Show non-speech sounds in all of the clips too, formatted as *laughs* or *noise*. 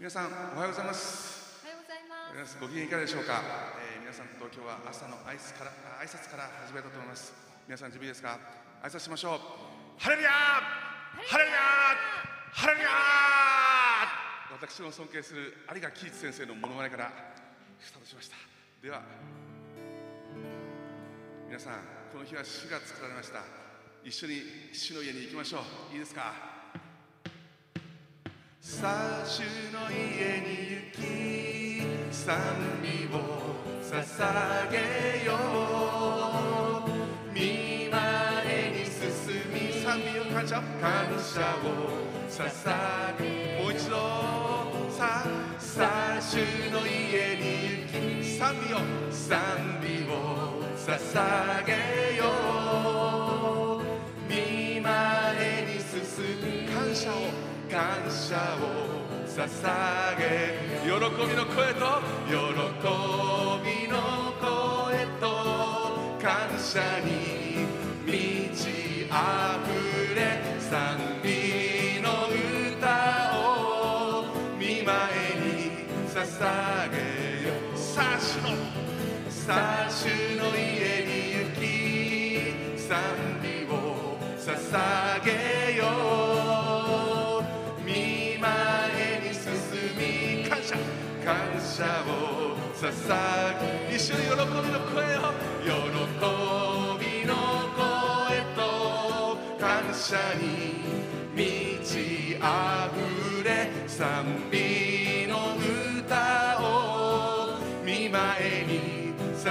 皆さんおはようございます。おはようございます。ご機嫌いかがでしょうか、えー皆さんと今日は朝の挨拶からあ挨拶から始めたいと思います。皆さん準備ですか。挨拶しましょう。ハレルヤー!ハレルヤー!ハレルヤー!私の尊敬する有賀喜一先生のモノマネからスタートしました。では皆さんこの日は主が作られました。一緒に主の家に行きましょう。いいですか？主の家に行き賛美を捧げよう見前に進み賛美を感謝感謝を捧げもう一度さあさあ主の家に行き賛美を賛美を捧げよう。見前に進み感謝を。感謝を捧げ喜びの声と喜びの声と感謝に満ち溢れ賛美の歌を見舞に捧げよさあ主のさあ主の家に行き賛美を捧げを捧げ一緒に喜びの声を喜びの声と感謝に満ち溢れ賛美の歌を見前に捧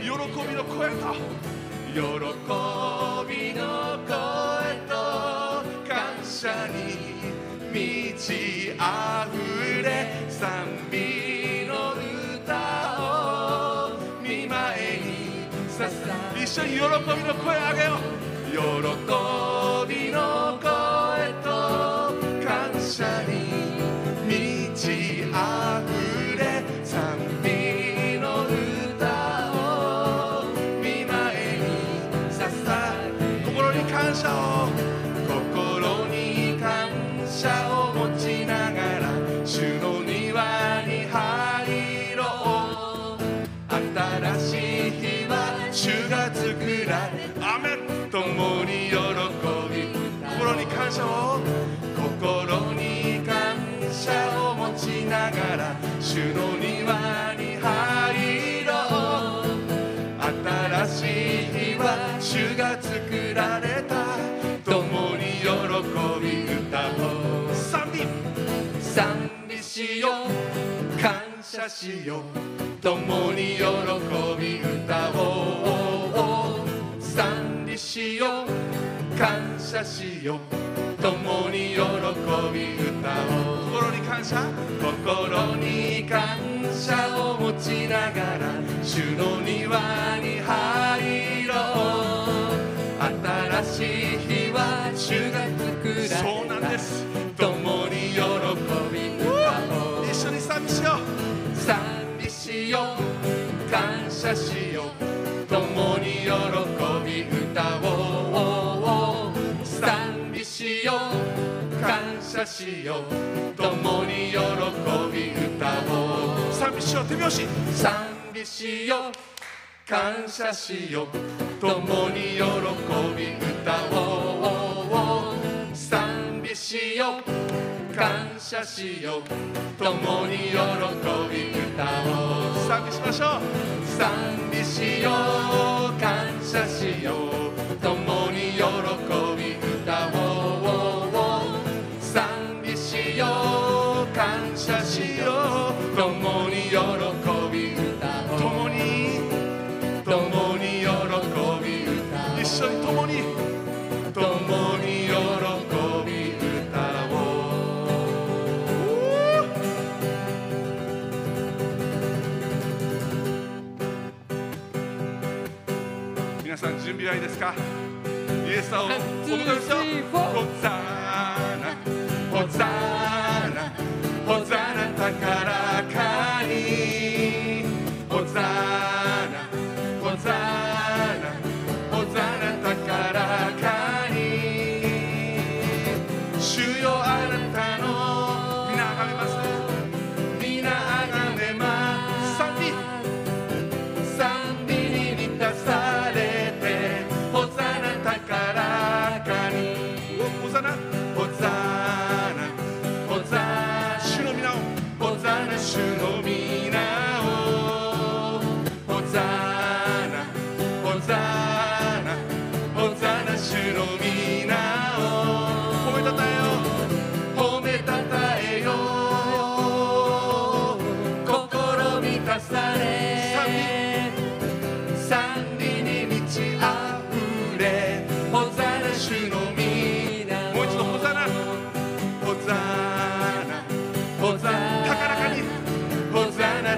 げ喜びの声と喜びの声と感謝に満ち溢れ賛美緒に喜びの声あげよう。喜びの声と感謝にしよう感謝しよう。共に喜び歌おう。賛美しよう。感謝しよう。共に喜び歌おう。心に感謝心に感謝を持ちながら主の庭に入ろう。新しい日は主が作られた。そうなんです。謝しよう共に喜び歌おう賛美しよう。感謝しよう。共に喜び歌おう賛美しよう。手拍子賛美しよう感謝しよう。共に喜び歌おう賛美しよう感謝しよう。共に喜び歌おう賛美しましょう。賛美しよう。感謝しよう。皆さん準備はいいですか？イエス様をお迎えした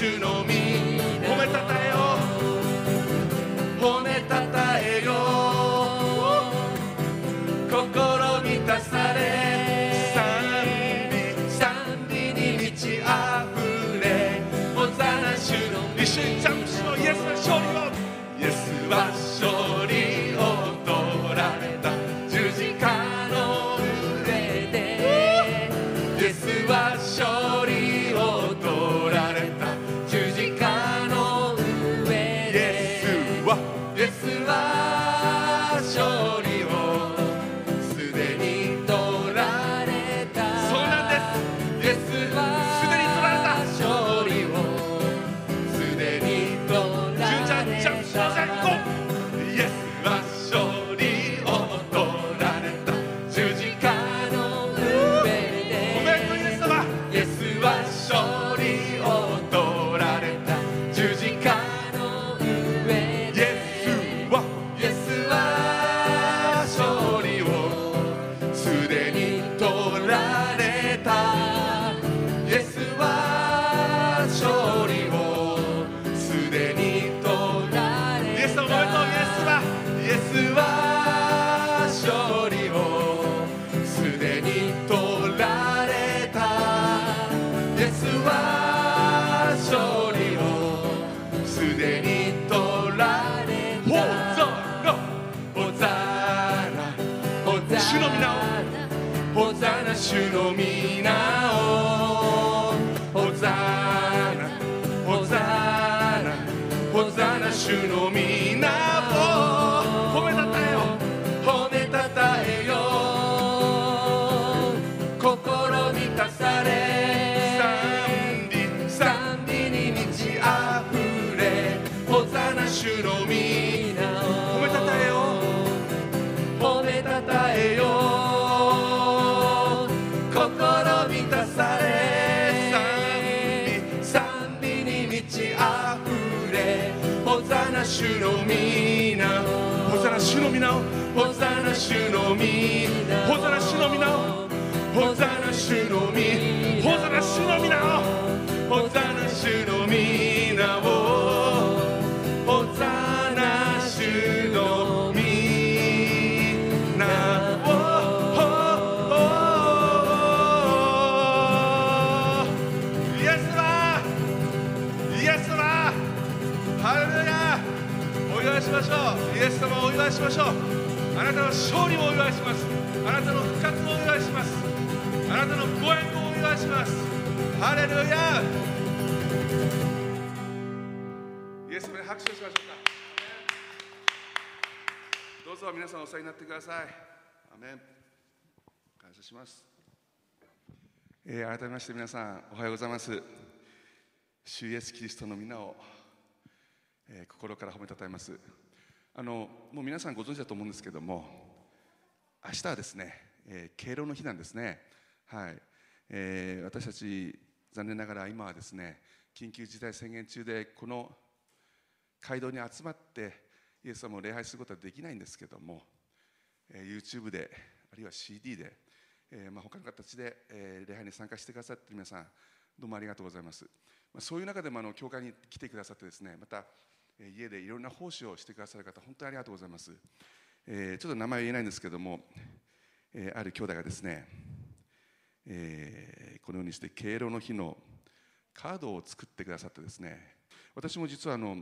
主の皆。褒めたたえよ褒めたたえよ心満たされ。賛美賛美に満ち溢れ。ホザナ主の一緒にジャンプしようイエスは勝利を。イエスは勝利主の皆を。ホザナ。ホザナ。ホザナ。主の皆主の皆。ホザナ主の皆を。ホザナ主の皆。ホザナ主の皆を。ホザナ主の皆ホザナ主の皆を。ホザナ主の皆を。ホザナ主の皆を。イエス様イエスいしましょう。イエス様をお祝いしましょう。あなたの勝利をお祝いします。あなたの復活をお祝いします。あなたのご縁をお祝いします。ハレルヤイエス様に拍手をしましょうか。どうぞ皆さんお世話になってください。アメン。感謝します、えー改めまして皆さんおはようございます。主イエスキリストの皆を、えー心から褒めたたえます。あのもう皆さんご存知だと思うんですけども明日はですね、えー敬老の日なんですね。はい、えー私たち残念ながら今はですね緊急事態宣言中でこの街道に集まってイエス様を礼拝することはできないんですけども、えー YouTube であるいは CD で、えーまあ、他の形で、えー礼拝に参加してくださっている皆さんどうもありがとうございます、まあ、そういう中でもあの教会に来てくださってですねまた、家でいろんな奉仕をしてくださる方本当にありがとうございます、えーちょっと名前は言えないんですけども、えーある兄弟がですね、えーこのようにして敬老の日のカードを作ってくださってですね私も実はあの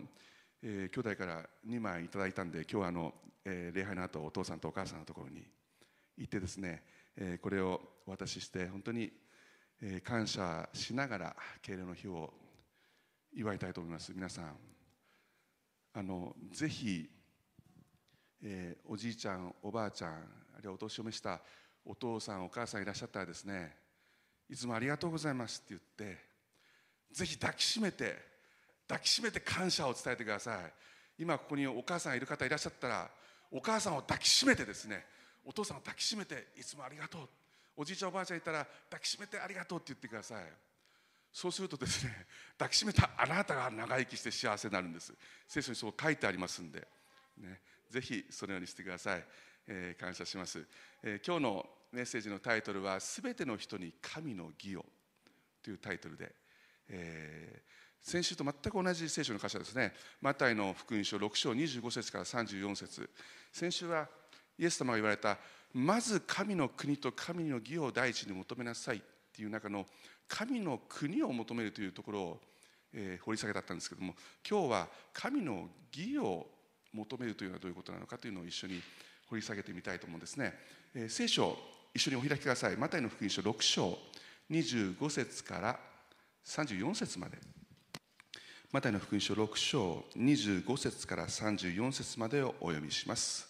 えー、兄弟から2枚いただいたんで今日はあの、えー、礼拝の後お父さんとお母さんのところに行ってですね、えー、これをお渡しして本当に、えー、感謝しながら敬礼の日を祝いたいと思います。皆さんあのぜひ、えー、おじいちゃんおばあちゃんあるいはお年を召したお父さんお母さんいらっしゃったらですねいつもありがとうございますって言ってぜひ抱きしめて抱きしめて感謝を伝えてください。今ここにお母さんいる方いらっしゃったらお母さんを抱きしめてですねお父さんを抱きしめていつもありがとう。おじいちゃんおばあちゃんいたら抱きしめてありがとうって言ってください。そうするとですね *laughs* 抱きしめたあなたが長生きして幸せになるんです。聖書にそう書いてありますんで、ね、ぜひそのようにしてください、えー、感謝します、えー、今日のメッセージのタイトルは「すべての人に神の義を」というタイトルで、えー、先週と全く同じ聖書の箇所ですね。マタイの福音書6章25節から34節。先週はイエス様が言われたまず神の国と神の義を第一に求めなさいっていう中の神の国を求めるというところを、えー、掘り下げだったんですけども今日は神の義を求めるというのはどういうことなのかというのを一緒に掘り下げてみたいと思うんですね、えー、聖書を一緒にお開きください。マタイの福音書6章25節から34節まで。マタイの福音書6章25節から34節までをお読みします。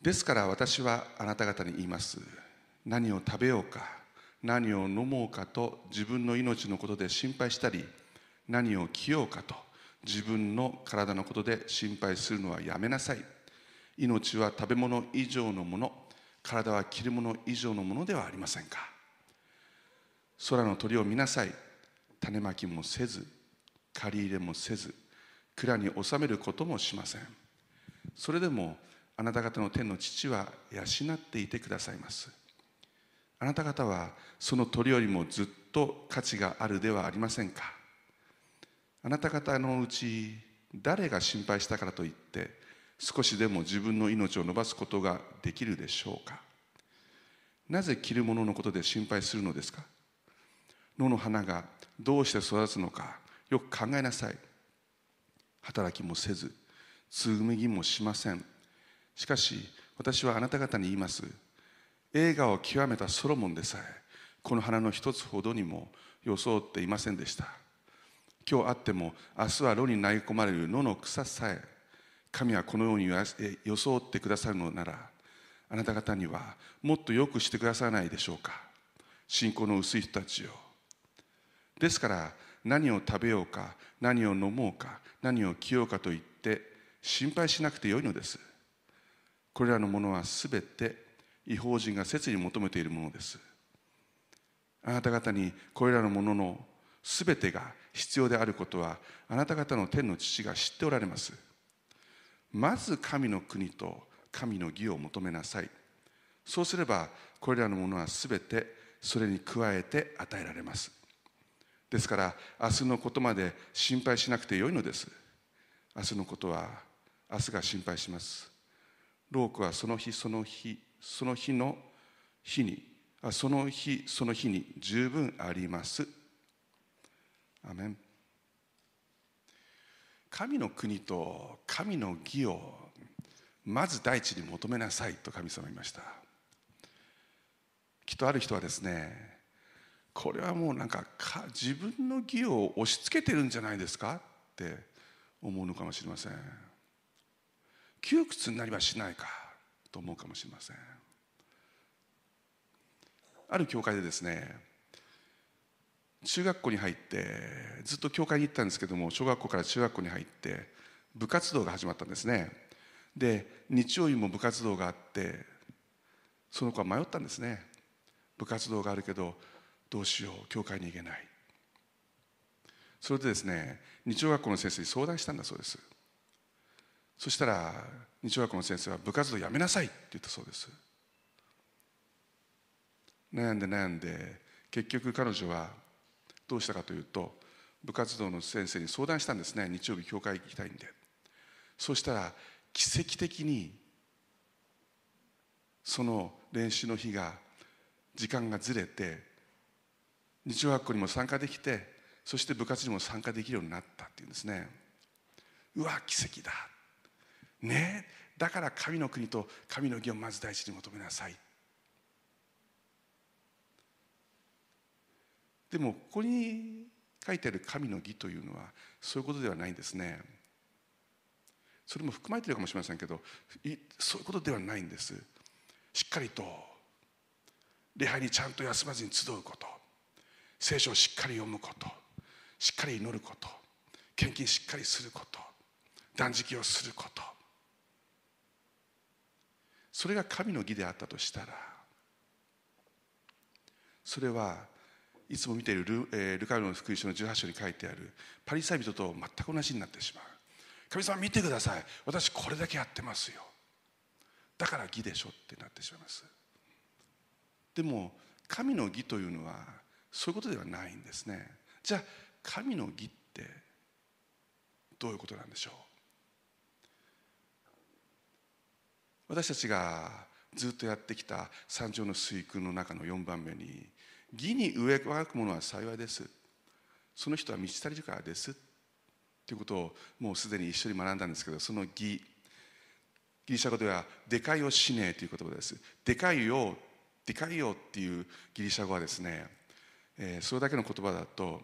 ですから私はあなた方に言います。何を食べようか。何を飲もうかと自分の命のことで心配したり何を着ようかと自分の体のことで心配するのはやめなさい。命は食べ物以上のもの体は着るもの以上のものではありませんか。空の鳥を見なさい。種まきもせず借り入れもせず蔵に収めることもしません。それでもあなた方の天の父は養っていてくださいます。あなた方はその鳥よりもずっと価値があるではありませんか？あなた方のうち誰が心配したからといって少しでも自分の命を伸ばすことができるでしょうか？なぜ着るもののことで心配するのですか？野の花がどうして育つのかよく考えなさい。働きもせず紡ぎもしません。しかし私はあなた方に言います。映画を極めたソロモンでさえこの花の一つほどにも装っていませんでした。今日あっても明日は炉に投げ込まれる野の草さえ神はこのように装ってくださるのならあなた方にはもっとよくしてくださらないでしょうか。信仰の薄い人たちよ。ですから何を食べようか何を飲もうか何を着ようかと言って心配しなくてよいのです。これらのものはすべて違法人が切に求めているものです。あなた方にこれらのもののすべてが必要であることはあなた方の天の父が知っておられます。まず神の国と神の義を求めなさい。そうすればこれらのものはすべてそれに加えて与えられます。ですから明日のことまで心配しなくてよいのです。明日のことは明日が心配します。老子はその日その日その日の日にその日その日に十分あります。アメン。神の国と神の義をまず第一に求めなさいと神様言いました。きっとある人はですねこれはもうなんか自分の義を押し付けてるんじゃないですか？って思うのかもしれません。窮屈になりはしないか。と思うかもしれません。ある教会でですね中学校に入ってずっと教会に行ったんですけども小学校から中学校に入って部活動が始まったんですね。で日曜日も部活動があってその子は迷ったんですね。部活動があるけどどうしよう教会に行けない。それでですね日曜学校の先生に相談したんだそうです。そしたら日曜学の先生は部活動やめなさいって言ったそうです。悩んで悩んで結局彼女はどうしたかというと部活動の先生に相談したんですね日曜日教会行きたいんで。そうしたら奇跡的にその練習の日が時間がずれて日曜学校にも参加できてそして部活にも参加できるようになったっていうんですね。うわ奇跡だね。だから神の国と神の義をまず第一に求めなさい。でもここに書いてある神の義というのはそういうことではないんですね。それも含まれているかもしれませんけどそういうことではないんです。しっかりと礼拝にちゃんと休まずに集うこと。聖書をしっかり読むこと。しっかり祈ること。献金しっかりすること。断食をすること。それが神の義であったとしたらそれはいつも見ているル,、えー、ルカルの福音書の18章に書いてあるパリサイ人と全く同じになってしまう。神様見てください。私これだけやってますよ。だから義でしょってなってしまいます。でも神の義というのはそういうことではないんですね。じゃあ神の義ってどういうことなんでしょう？私たちがずっとやってきた三条の水訓の中の4番目に義に植えわくものは幸いです。その人は満ち足りるからです。ということをもうすでに一緒に学んだんですけどその義ギリシャ語では「でかいをしねえ」という言葉です。でかいよでかいよっていうギリシャ語はですね、えー、それだけの言葉だと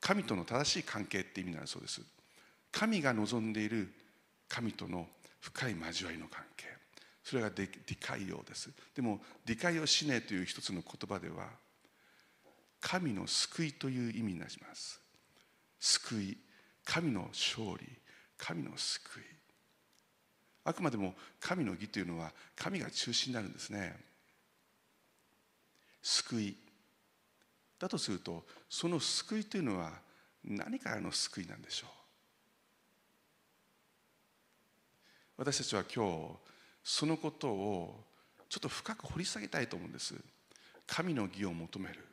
神との正しい関係って意味になるそうです。神が望んでいる神との深い交わりの関係。それがディカイオです。でもディカイオシネという一つの言葉では神の救いという意味になります。救い神の勝利神の救い。あくまでも神の義というのは神が中心になるんですね。救い。だとするとその救いというのは何からの救いなんでしょう。私たちは今日そのことをちょっと深く掘り下げたいと思うんです。神の義を求める。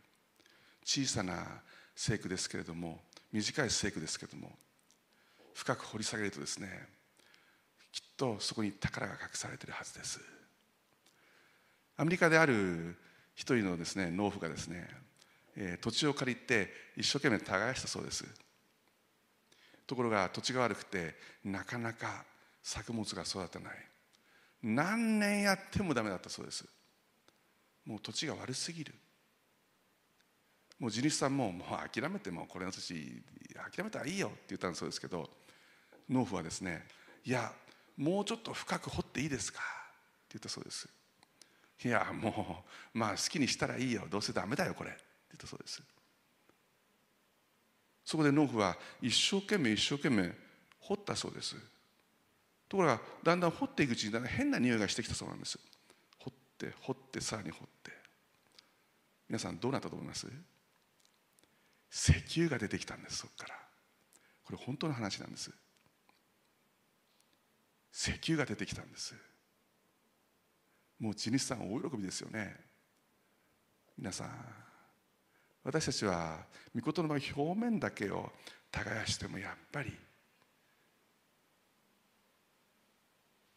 小さな聖句ですけれども短い聖句ですけれども深く掘り下げるとですねきっとそこに宝が隠されているはずです。アメリカである一人のですね農夫がですね、えー、土地を借りて一生懸命耕したそうです。ところが土地が悪くてなかなか作物が育たない。何年やってもダメだったそうです。もう土地が悪すぎる。もう地主さんももう諦めてもこれの土諦めたらいいよって言ったんそうですけど農夫はですねいやもうちょっと深く掘っていいですか？って言ったそうです。いやもうまあ好きにしたらいいよ。どうせダメだよこれ。って言ったそうです。そこで農夫は一生懸命一生懸命掘ったそうです。ところがだんだん掘っていくうちにだんだん変な匂いがしてきたそうなんです。掘って掘ってさらに掘って。皆さんどうなったと思います？石油が出てきたんですそこから。これ本当の話なんです。石油が出てきたんです。もう地主さん大喜びですよね。皆さん私たちは御事の表面だけを耕してもやっぱり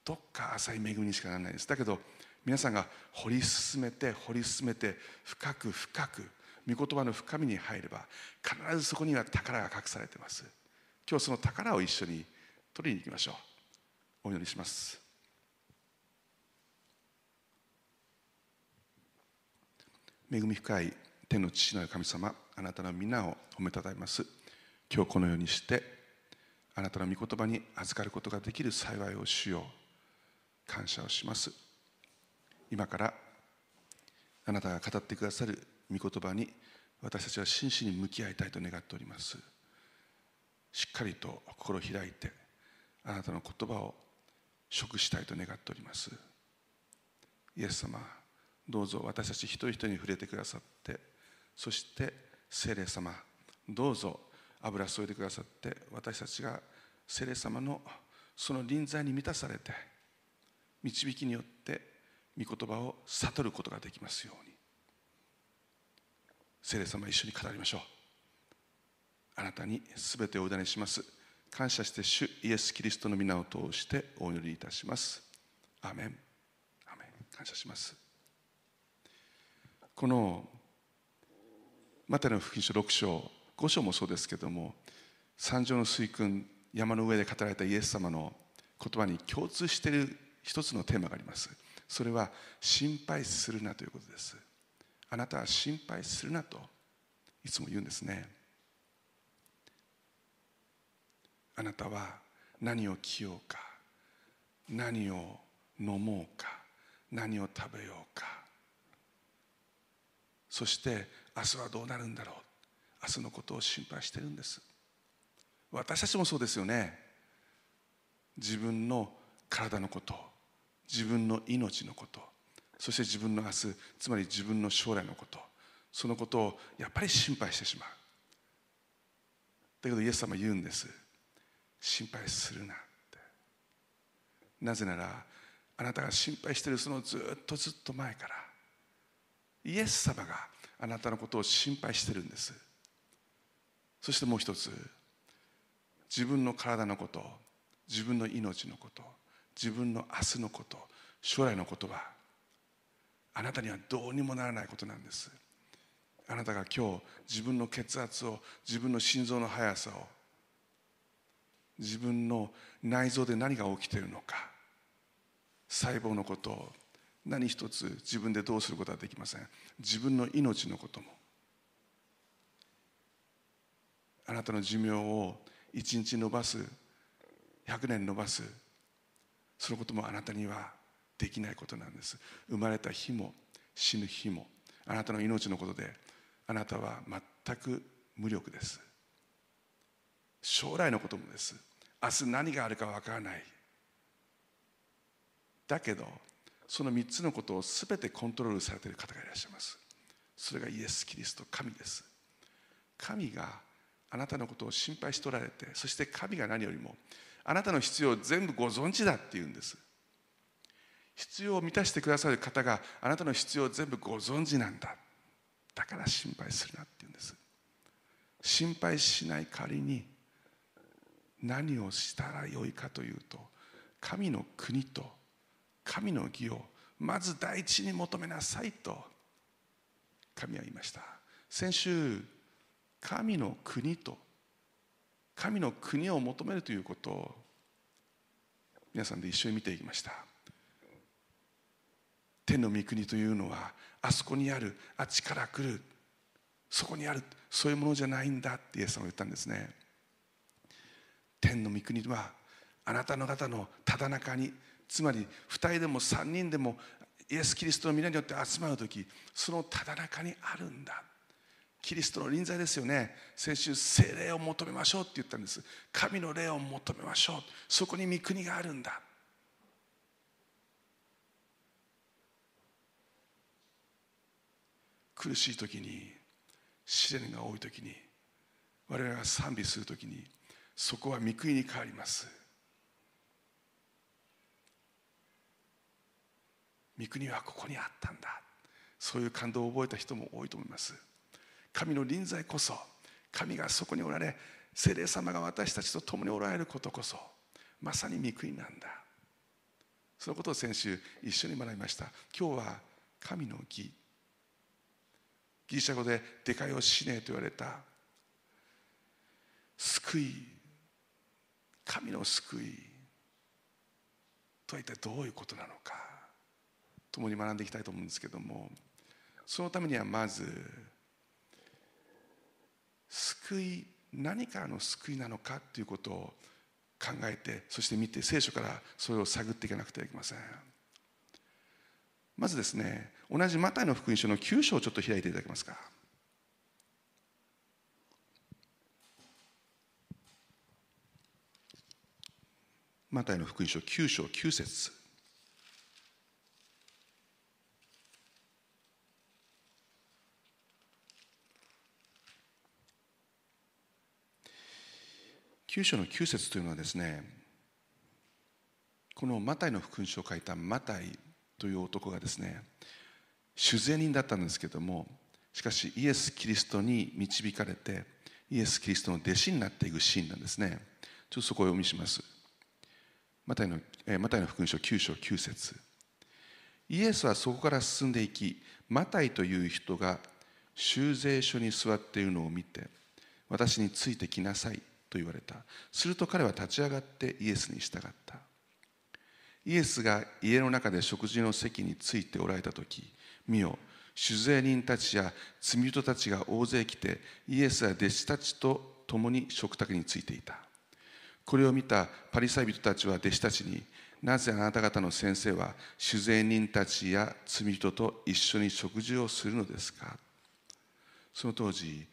どっか浅い恵みにしかならないです。だけど皆さんが掘り進めて掘り進めて深く深く御言葉の深みに入れば必ずそこには宝が隠されています。今日その宝を一緒に取りに行きましょう。お祈りします。恵み深い天の父なる神様あなたの皆を褒めたたえます。今日このようにしてあなたの御言葉に預かることができる幸いをしよう。感謝をします。今からあなたが語ってくださる御言葉に私たちは真摯に向き合いたいと願っております。しっかりと心を開いてあなたの言葉を食したいと願っております。イエス様どうぞ私たち一人一人に触れてくださってそして聖霊様どうぞ油注いでくださって私たちが聖霊様のその臨在に満たされて導きによって御言葉を悟ることができますように。聖霊様一緒に語りましょう。あなたに全てをお委ねします。感謝して主イエス・キリストの皆を通してお祈りいたします。アメン。アメン。感謝します。このマタイの福音書6章5章もそうですけども三条の水訓山の上で語られたイエス様の言葉に共通している一つのテーマがあります。それは心配するなということです。あなたは心配するなといつも言うんですね。あなたは何を着ようか何を飲もうか何を食べようか。そして明日はどうなるんだろう。明日のことを心配してるんです。私たちもそうですよね。自分の体のこと自分の命のこと。そして自分の明日つまり自分の将来のこと。そのことをやっぱり心配してしまう。だけどイエス様言うんです。心配するなって。なぜならあなたが心配しているそのずっとずっと前から。イエス様があなたのことを心配してるんです。そしてもう一つ自分の体のこと自分の命のこと。自分の明日のこと将来のことはあなたにはどうにもならないことなんです。あなたが今日自分の血圧を自分の心臓の速さを自分の内臓で何が起きているのか細胞のことを何一つ自分でどうすることはできません。自分の命のこともあなたの寿命を一日延ばす100年延ばすそのこともあなたにはできないことなんです。生まれた日も死ぬ日もあなたの命のことであなたは全く無力です。将来のこともです。明日何があるかわからない。だけどその3つのことを全てコントロールされている方がいらっしゃいます。それがイエス・キリスト神です。神があなたのことを心配しておられてそして神が何よりもあなたの必要を全部ご存知だっていうんです。必要を満たしてくださる方があなたの必要を全部ご存知なんだ。だから心配するなって言うんです。心配しない代わりに何をしたらよいかというと神の国と神の義をまず第一に求めなさいと神は言いました。先週神の国と神の国を求めるということを皆さんで一緒に見ていきました。天の御国というのはあそこにあるあっちから来るそこにあるそういうものじゃないんだってイエス様が言ったんですね。天の御国はあなたの方のただ中につまり2人でも3人でもイエス・キリストの皆によって集まる時そのただ中にあるんだ。キリストの臨在ですよね。先週聖霊を求めましょうって言ったんです。神の霊を求めましょう。そこに御国があるんだ。苦しい時に試練が多い時に我々が賛美する時にそこは御国に変わります。御国はここにあったんだ。そういう感動を覚えた人も多いと思います。神の臨在こそ神がそこにおられ聖霊様が私たちと共におられることこそまさに御国なんだ。そのことを先週一緒に学びました。今日は神の義。ギリシャ語で「デカヨシネ」と言われた。救い。神の救い。とは一体どういうことなのか。共に学んでいきたいと思うんですけどもそのためにはまず救い何からの救いなのかということを考えてそして見て聖書からそれを探っていかなくてはいけません。まずですね同じマタイの福音書の9章をちょっと開いていただけますか？マタイの福音書9章9節。9章の9節というのはですねこのマタイの福音書を書いたマタイという男がですね酒税人だったんですけどもしかしイエス・キリストに導かれてイエス・キリストの弟子になっていくシーンなんですね。ちょっとそこをお読みします。マタイの,、え、マタイの福音書9章9節。イエスはそこから進んでいきマタイという人が修税所に座っているのを見て私についてきなさい。と言われた。すると彼は立ち上がってイエスに従った。イエスが家の中で食事の席についておられた時見よ酒税人たちや罪人たちが大勢来てイエスや弟子たちと共に食卓についていた。これを見たパリサイ人たちは弟子たちになぜあなた方の先生は酒税人たちや罪人と一緒に食事をするのですか？その当時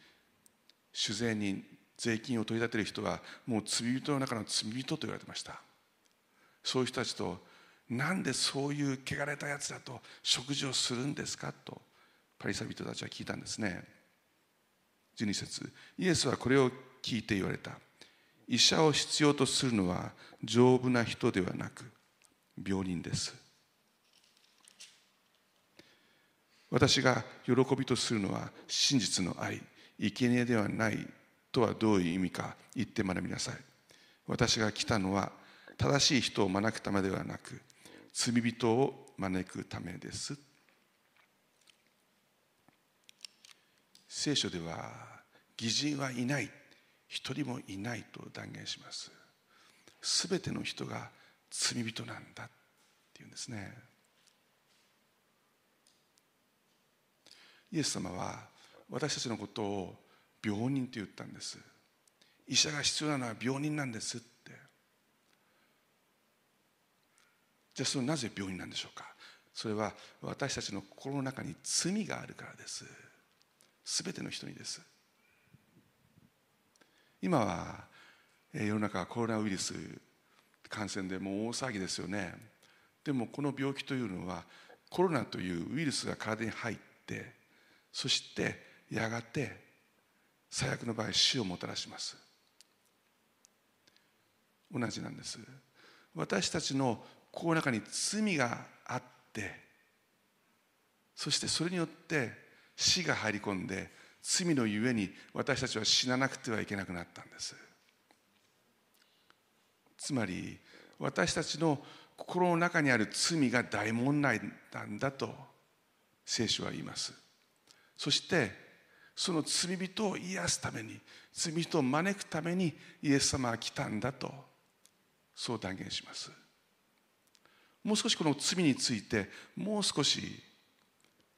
酒税人税金を取り立てる人はもう罪人の中の罪人と言われてました。そういう人たちとなんでそういう汚れたやつだと食事をするんですかとパリサビ人たちは聞いたんですね。12節イエスはこれを聞いて言われた。医者を必要とするのは丈夫な人ではなく病人です。私が喜びとするのは真実の愛生贄ではないとはどういう意味か言って学びなさい。私が来たのは正しい人を招くためではなく罪人を招くためです。聖書では義人はいない一人もいないと断言します。すべての人が罪人なんだっていうんですね。イエス様は私たちのことを病人と言ったんです。医者が必要なのは病人なんですって。じゃあそれなぜ病人なんでしょうか。それは私たちの心の中に罪があるからです。すべての人にです。今は世の中はコロナウイルス感染でもう大騒ぎですよね。でもこの病気というのはコロナというウイルスが体に入ってそしてやがて最悪の場合死をもたらします。同じなんです。私たちの心の中に罪があってそしてそれによって死が入り込んで罪のゆえに私たちは死ななくてはいけなくなったんです。つまり私たちの心の中にある罪が大問題なんだと聖書は言います。そしてその罪人を癒すために罪人を招くためにイエス様は来たんだとそう断言します。もう少しこの罪についてもう少し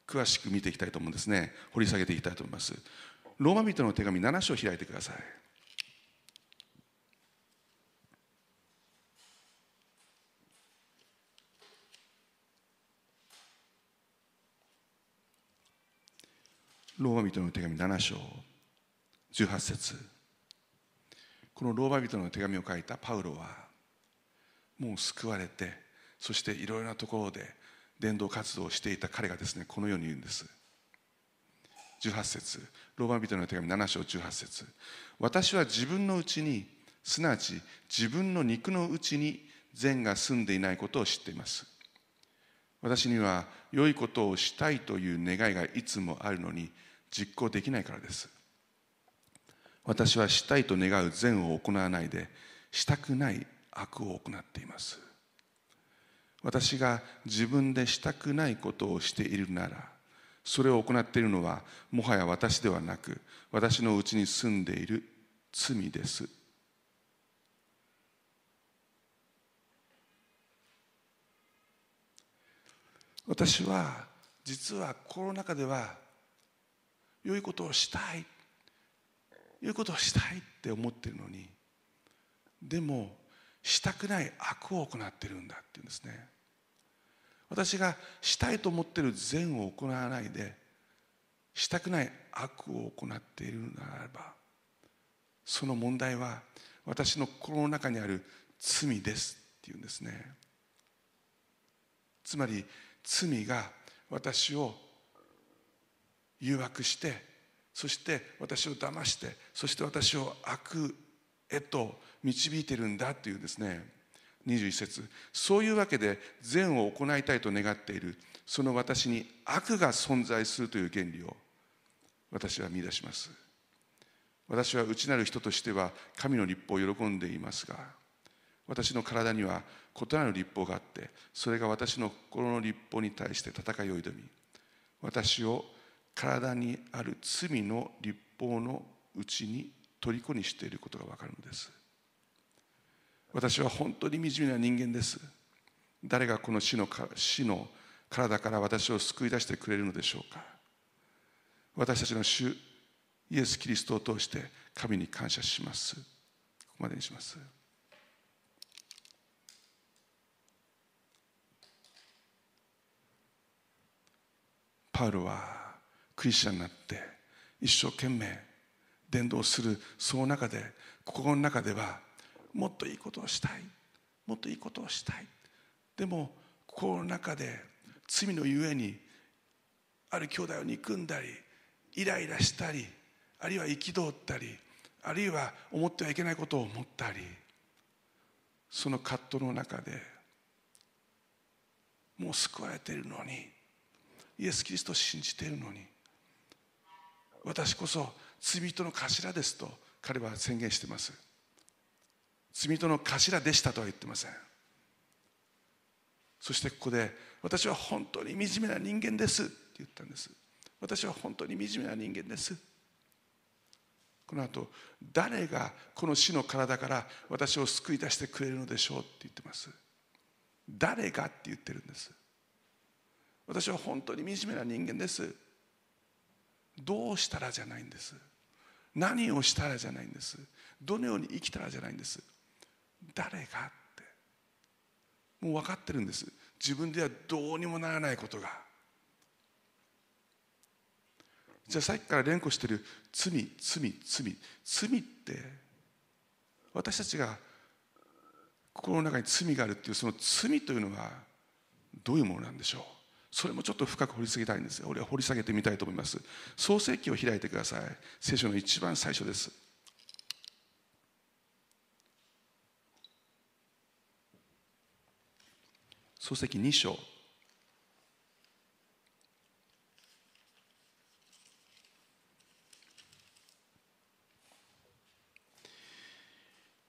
詳しく見ていきたいと思うんですね。掘り下げていきたいと思います。ローマ人の手紙7章開いてください。ローマ人の手紙7章18節。このローマ人の手紙を書いたパウロはもう救われてそしていろいろなところで伝道活動をしていた彼がですねこのように言うんです。18節。ローマ人の手紙7章18節。私は自分のうちにすなわち自分の肉のうちに善が住んでいないことを知っています。私には良いことをしたいという願いがいつもあるのに実行できないからです。私はしたいと願う善を行わないでしたくない悪を行っています。私が自分でしたくないことをしているならそれを行っているのはもはや私ではなく私のうちに住んでいる罪です。私は実は心の中では良いことをしたい。良いことをしたいって思ってるのに。でもしたくない悪を行ってるんだっていうんですね。私がしたいと思ってる善を行わないでしたくない悪を行っているならばその問題は私の心の中にある罪ですっていうんですね。つまり罪が私を誘惑してそして私を騙してそして私を悪へと導いてるんだというですね21節。そういうわけで善を行いたいと願っているその私に悪が存在するという原理を私は見出します。私は内なる人としては神の立法を喜んでいますが私の体には異なる立法があってそれが私の心の立法に対して戦いを挑み私を体にある罪の立法のうちに虜にしていることがわかるのです。私は本当に惨めな人間です。誰がこの死の死の体から私を救い出してくれるのでしょうか。私たちの主イエス・キリストを通して神に感謝します。ここまでにします。パウロはクリスチャンになって一生懸命伝道するその中で心の中ではもっといいことをしたいもっといいことをしたい。でも心の中で罪のゆえにある兄弟を憎んだりイライラしたりあるいは憤ったりあるいは思ってはいけないことを思ったりその葛藤の中でもう救われているのにイエス・キリストを信じているのに私こそ罪人の頭ですと彼は宣言しています。罪人の頭でしたとは言ってません。そしてここで私は本当に惨めな人間ですって言ったんです。私は本当に惨めな人間です。この後誰がこの死の体から私を救い出してくれるのでしょうって言ってます。誰がって言ってるんです。私は本当に惨めな人間です。どうしたらじゃないんです？何をしたらじゃないんです？どのように生きたらじゃないんです？誰がって。もう分かってるんです。自分ではどうにもならないことが。じゃあさっきから連呼してる。罪罪罪。罪って私たちが心の中に罪があるっていうその罪というのはどういうものなんでしょう？それもちょっと深く掘り下げたいんです俺は掘り下げてみたいと思います。創世記を開いてください。聖書の一番最初です。創世記2章。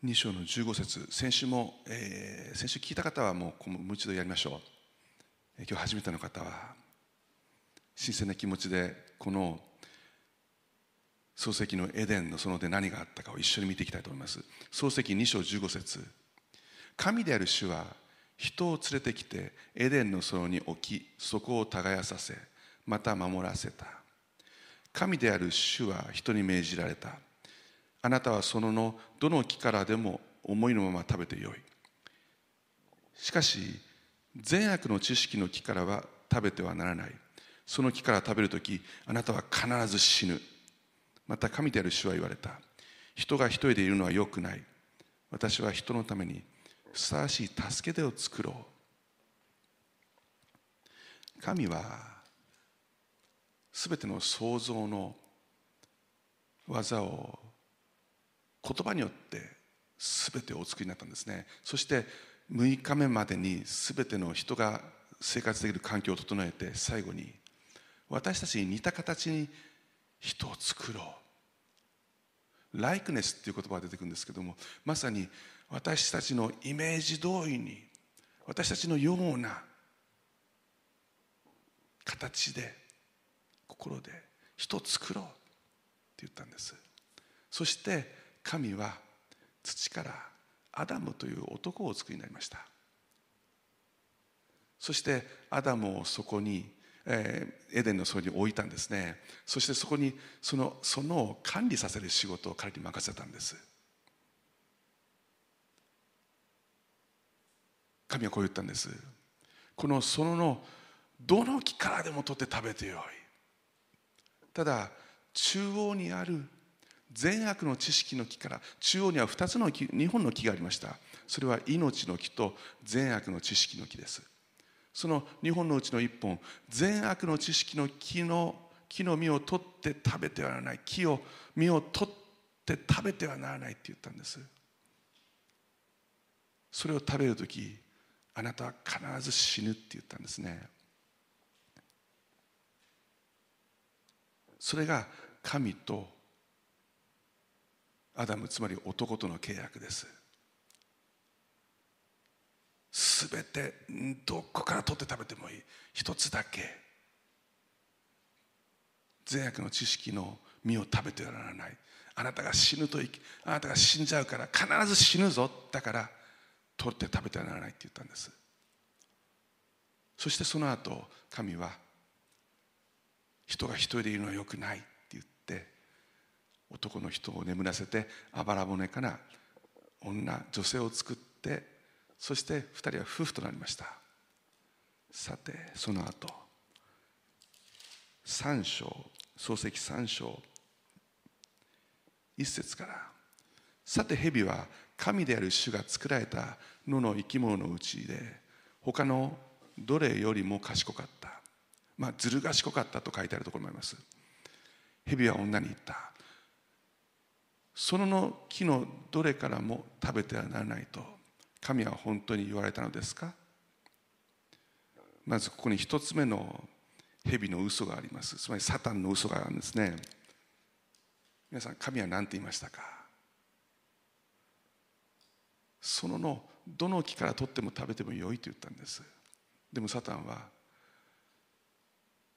2章の15節。先週も、えー、先週聞いた方はもうもう一度やりましょう、今日初めての方は新鮮な気持ちでこの漱石のエデンの園で何があったかを一緒に見ていきたいと思います。漱石2章15節。神である主は人を連れてきてエデンの園に置きそこを耕させまた守らせた。神である主は人に命じられた。あなたはそののどの木からでも思いのまま食べてよい。しかし善悪の知識の木からは食べてはならない。その木から食べるときあなたは必ず死ぬ。また神である主は言われた。人が一人でいるのはよくない。私は人のためにふさわしい助け手を作ろう。神はすべての創造の技を言葉によって全てお作りになったんですね。そして6日目までに全ての人が生活できる環境を整えて最後に私たちに似た形に人を作ろう。ライクネスっていう言葉が出てくるんですけどもまさに私たちのイメージ通りに私たちのような形で心で人を作ろうって言ったんです。そして神は土からアダムという男をお作りになりました。そしてアダムをそこに、えー、エデンの園に置いたんですね。そしてそこにそのその管理させる仕事を彼に任せたんです。神はこう言ったんです。この園のどの木からでも取って食べてよい。ただ中央にある善悪の知識の木から中央には2つの木2本の木がありました。それは命の木と善悪の知識の木です。その2本のうちの1本善悪の知識の木の木の実を取って食べてはならない。木を実を取って食べてはならないって言ったんです。それを食べる時あなたは必ず死ぬって言ったんですね。それが神とアダムつまり男との契約です。すべてどこから取って食べてもいい。一つだけ。善悪の知識の実を食べてはならない。あなたが死ぬとあなたが死んじゃうから必ず死ぬぞ。だから取って食べてはならないって言ったんです。そしてその後神は人が一人でいるのはよくないって言って男の人を眠らせてあばら骨から女女性を作ってそして二人は夫婦となりました。さてその後三章漱石三章一節からさて蛇は神である主が作られた野の生き物のうちで他のどれよりも賢かった。まあずる賢かったと書いてあるところもあります。蛇は女に言った。そのの木のどれからも食べてはならないと神は本当に言われたのですか？まずここに一つ目の蛇の嘘があります。つまりサタンの嘘があるんですね。皆さん神は何て言いましたか？そののどの木から取っても食べてもよいと言ったんです。でもサタンは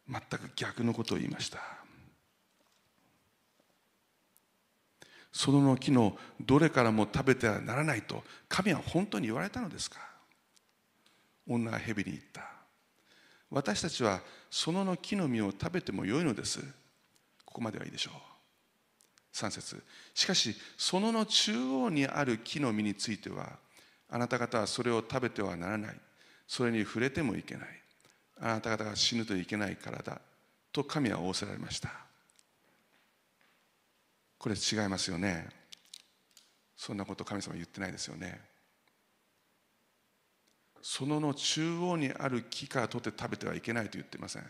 全く逆のことを言いました。その木のどれからも食べてはならないと神は本当に言われたのですか？女は蛇に言った。私たちはその木の実を食べてもよいのです。ここまではいいでしょう。3節。しかしその中央にある木の実についてはあなた方はそれを食べてはならない。それに触れてもいけない。あなた方が死ぬといけないからだ。と神は仰せられました。これ違いますよね。そんなこと神様言ってないですよね。そのの中央にある木から取って食べてはいけないと言っていません。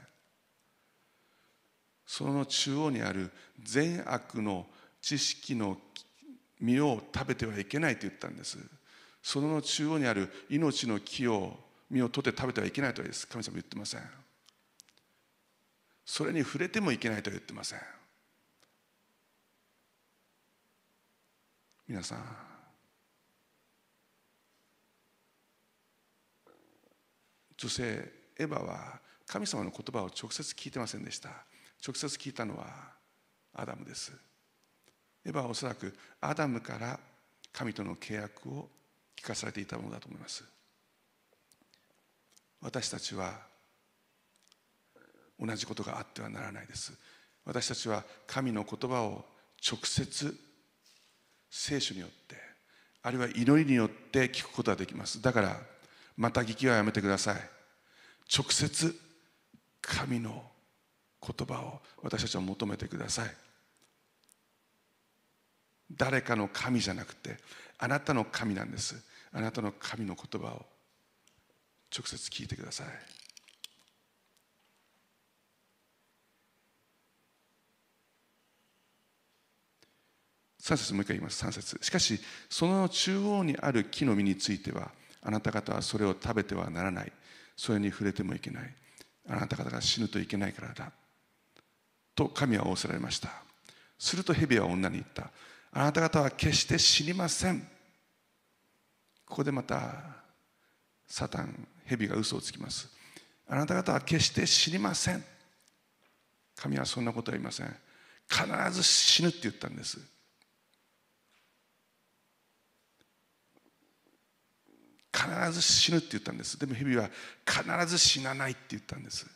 その中央にある善悪の知識の実を食べてはいけないと言ったんです。その中央にある命の木を実を取って食べてはいけないとです神様言ってません。それに触れてもいけないと言ってません。皆さん。女性エヴァは神様の言葉を直接聞いてませんでした。直接聞いたのはアダムです。エヴァはおそらくアダムから神との契約を聞かされていたものだと思います。私たちは同じことがあってはならないです。私たちは神の言葉を直接聖書によってあるいは祈りによって聞くことができます。だからまた聞きはやめてください。直接神の言葉を私たちは求めてください。誰かの神じゃなくてあなたの神なんです。あなたの神の言葉を直接聞いてください。3節もう一回言います。3節しかしその中央にある木の実についてはあなた方はそれを食べてはならない。それに触れてもいけない。あなた方が死ぬといけないからだ。と神は仰せられました。すると蛇は女に言った。あなた方は決して死にません。ここでまたサタン蛇が嘘をつきます。あなた方は決して死にません。神はそんなことは言いません。必ず死ぬって言ったんです。必ず死ぬって言ったんです。でも蛇は必ず死なないって言ったんです。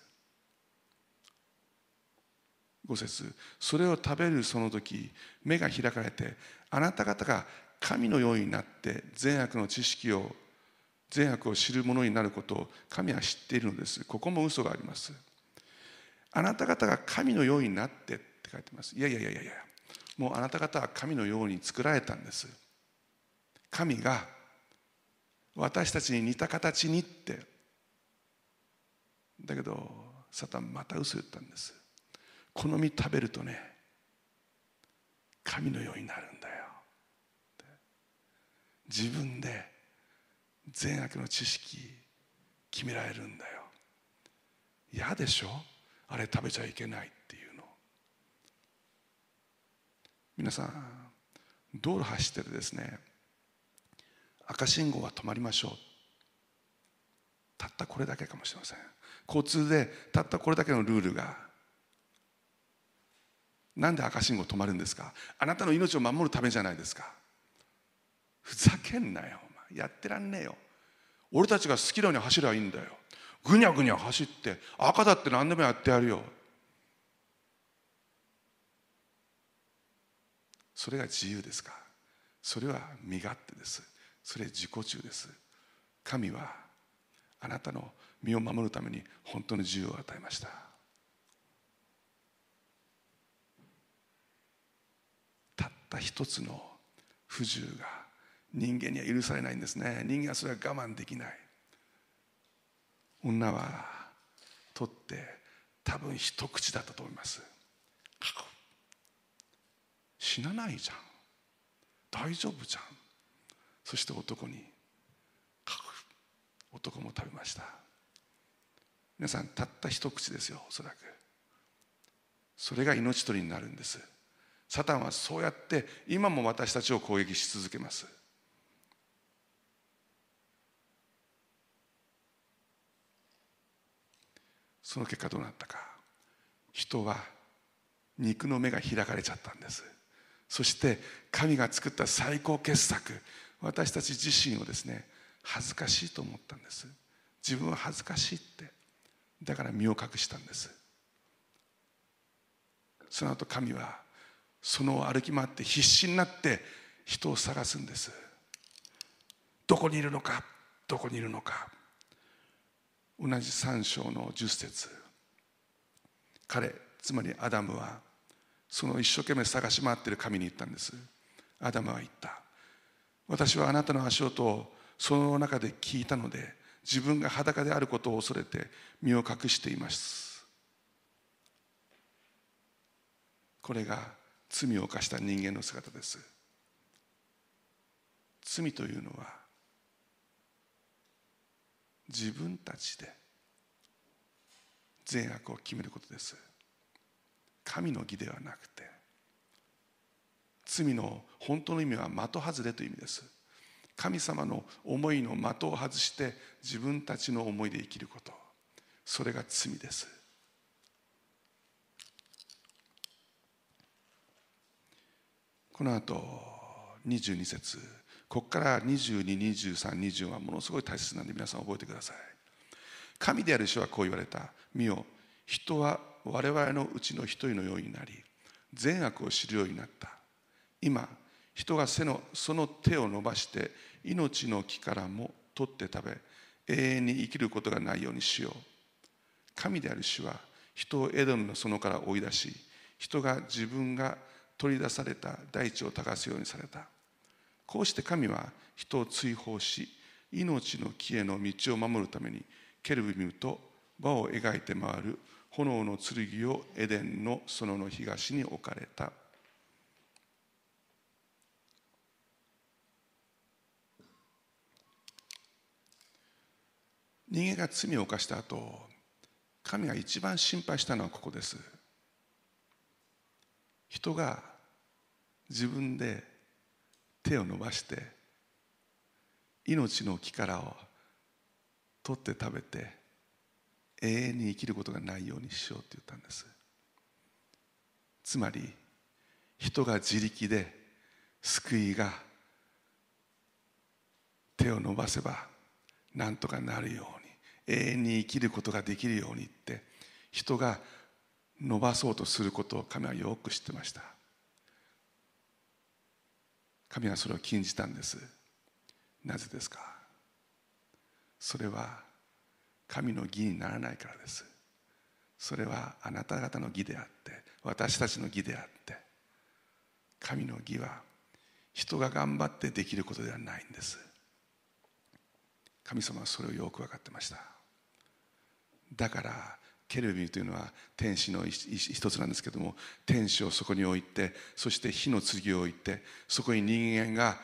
5節。それを食べるその時目が開かれてあなた方が神のようになって善悪の知識を善悪を知るものになることを神は知っているのです。ここも嘘があります。あなた方が神のようになってって書いてます。いやいやいやいや。もうあなた方は神のように作られたんです。神が私たちに似た形にって。だけどサタンまた嘘言ったんです。この実食べるとね神のようになるんだよ。自分で善悪の知識決められるんだよ。嫌でしょ？あれ食べちゃいけないっていうの。皆さん道路走っててですね赤信号は止まりましょう。たったこれだけかもしれません。交通でたったこれだけのルールが。なんで赤信号止まるんですか？あなたの命を守るためじゃないですか。ふざけんなよお前。やってらんねえよ。俺たちが好きなように走ればいいんだよ。ぐにゃぐにゃ走って赤だって何でもやってやるよ。それが自由ですか？それは身勝手です。それ自己中です。神はあなたの身を守るために本当の自由を与えました。たった一つの不自由が人間には許されないんですね。人間はそれは我慢できない。女は取って多分一口だったと思います。死なないじゃん。大丈夫じゃん。そして男に男も食べました皆さんたった一口ですよおそらく。それが命取りになるんです。サタンはそうやって今も私たちを攻撃し続けます。その結果どうなったか。人は肉の目が開かれちゃったんです。そして神が作った最高傑作私たち自身をですね恥ずかしいと思ったんです。自分は恥ずかしいって。だから身を隠したんです。その後神はその歩き回って必死になって人を探すんです。どこにいるのかどこにいるのか。同じ3章の10節。彼つまりアダムはその一生懸命探し回っている神に言ったんです。アダムは言った。私はあなたの足音をその中で聞いたので自分が裸であることを恐れて身を隠しています。これが罪を犯した人間の姿です。罪というのは自分たちで善悪を決めることです。神の義ではなくて罪の本当の意味は的外れという意味です。神様の思いの的を外して自分たちの思いで生きること。それが罪です。この後22節。ここから222324はものすごい大切なんで皆さん覚えてください。神である主はこう言われた。見よ人は我々のうちの一人のようになり善悪を知るようになった。今人が背のその手を伸ばして命の木からも取って食べ永遠に生きることがないようにしよう。神である主は人をエドムの園から追い出し人が自分が取り出された大地を耕すようにされた。こうして神は人を追放し命の木への道を守るためにケルビムと輪を描いて回る炎の剣をエデンの園の東に置かれた。人間が罪を犯した後神が一番心配したのはここです。人が自分で手を伸ばして命の木からを取って食べて永遠に生きることがないようにしようと言ったんです。つまり人が自力で救いが手を伸ばせばなんとかなるように。永遠に生きることができるようにって人が伸ばそうとすることを神はよく知ってました。神はそれを禁じたんです。なぜですか？それは神の義にならないからです。それはあなた方の義であって私たちの義であって神の義は人が頑張ってできることではないんです。神様はそれをよく分かってました。だからケルビムというのは天使の一つなんですけども天使をそこに置いてそして火の剣を置いてそこに人間が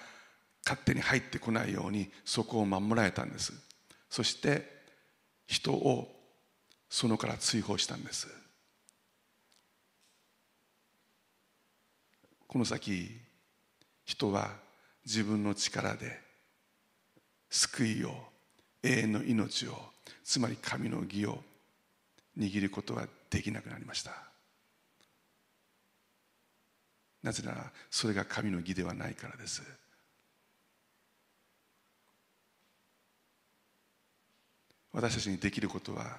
勝手に入ってこないようにそこを守られたんです。そして人をそのから追放したんです。この先人は自分の力で救いを永遠の命をつまり神の義を握ることはできなくなりました。なぜならそれが神の義ではないからです。私たちにできることは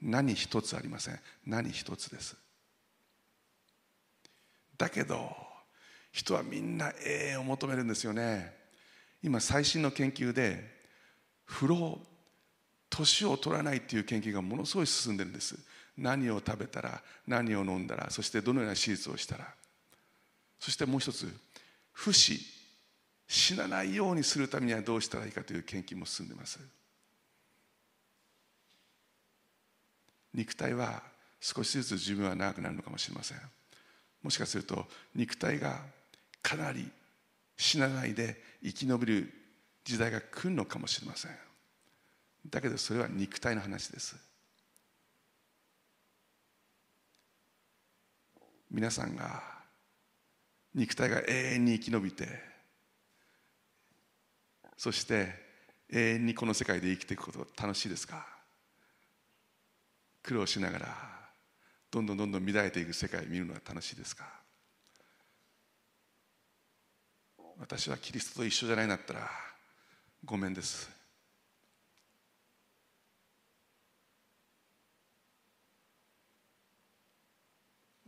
何一つありません。何一つです。だけど人はみんな永遠を求めるんですよね。今最新の研究で不老。年を取らないっていう研究がものすごい進んでるんです。何を食べたら何を飲んだらそしてどのような手術をしたら。そしてもう一つ不死死なないようにするためにはどうしたらいいかという研究も進んでます。肉体は少しずつ寿命は長くなるのかもしれません。もしかすると肉体がかなり死なないで生き延びる時代が来るのかもしれません。だけどそれは肉体の話です。皆さんが肉体が永遠に生き延びてそして永遠にこの世界で生きていくこと楽しいですか？苦労しながらどんどんどんどん乱れていく世界を見るのは楽しいですか？私はキリストと一緒じゃないんだったらごめんです。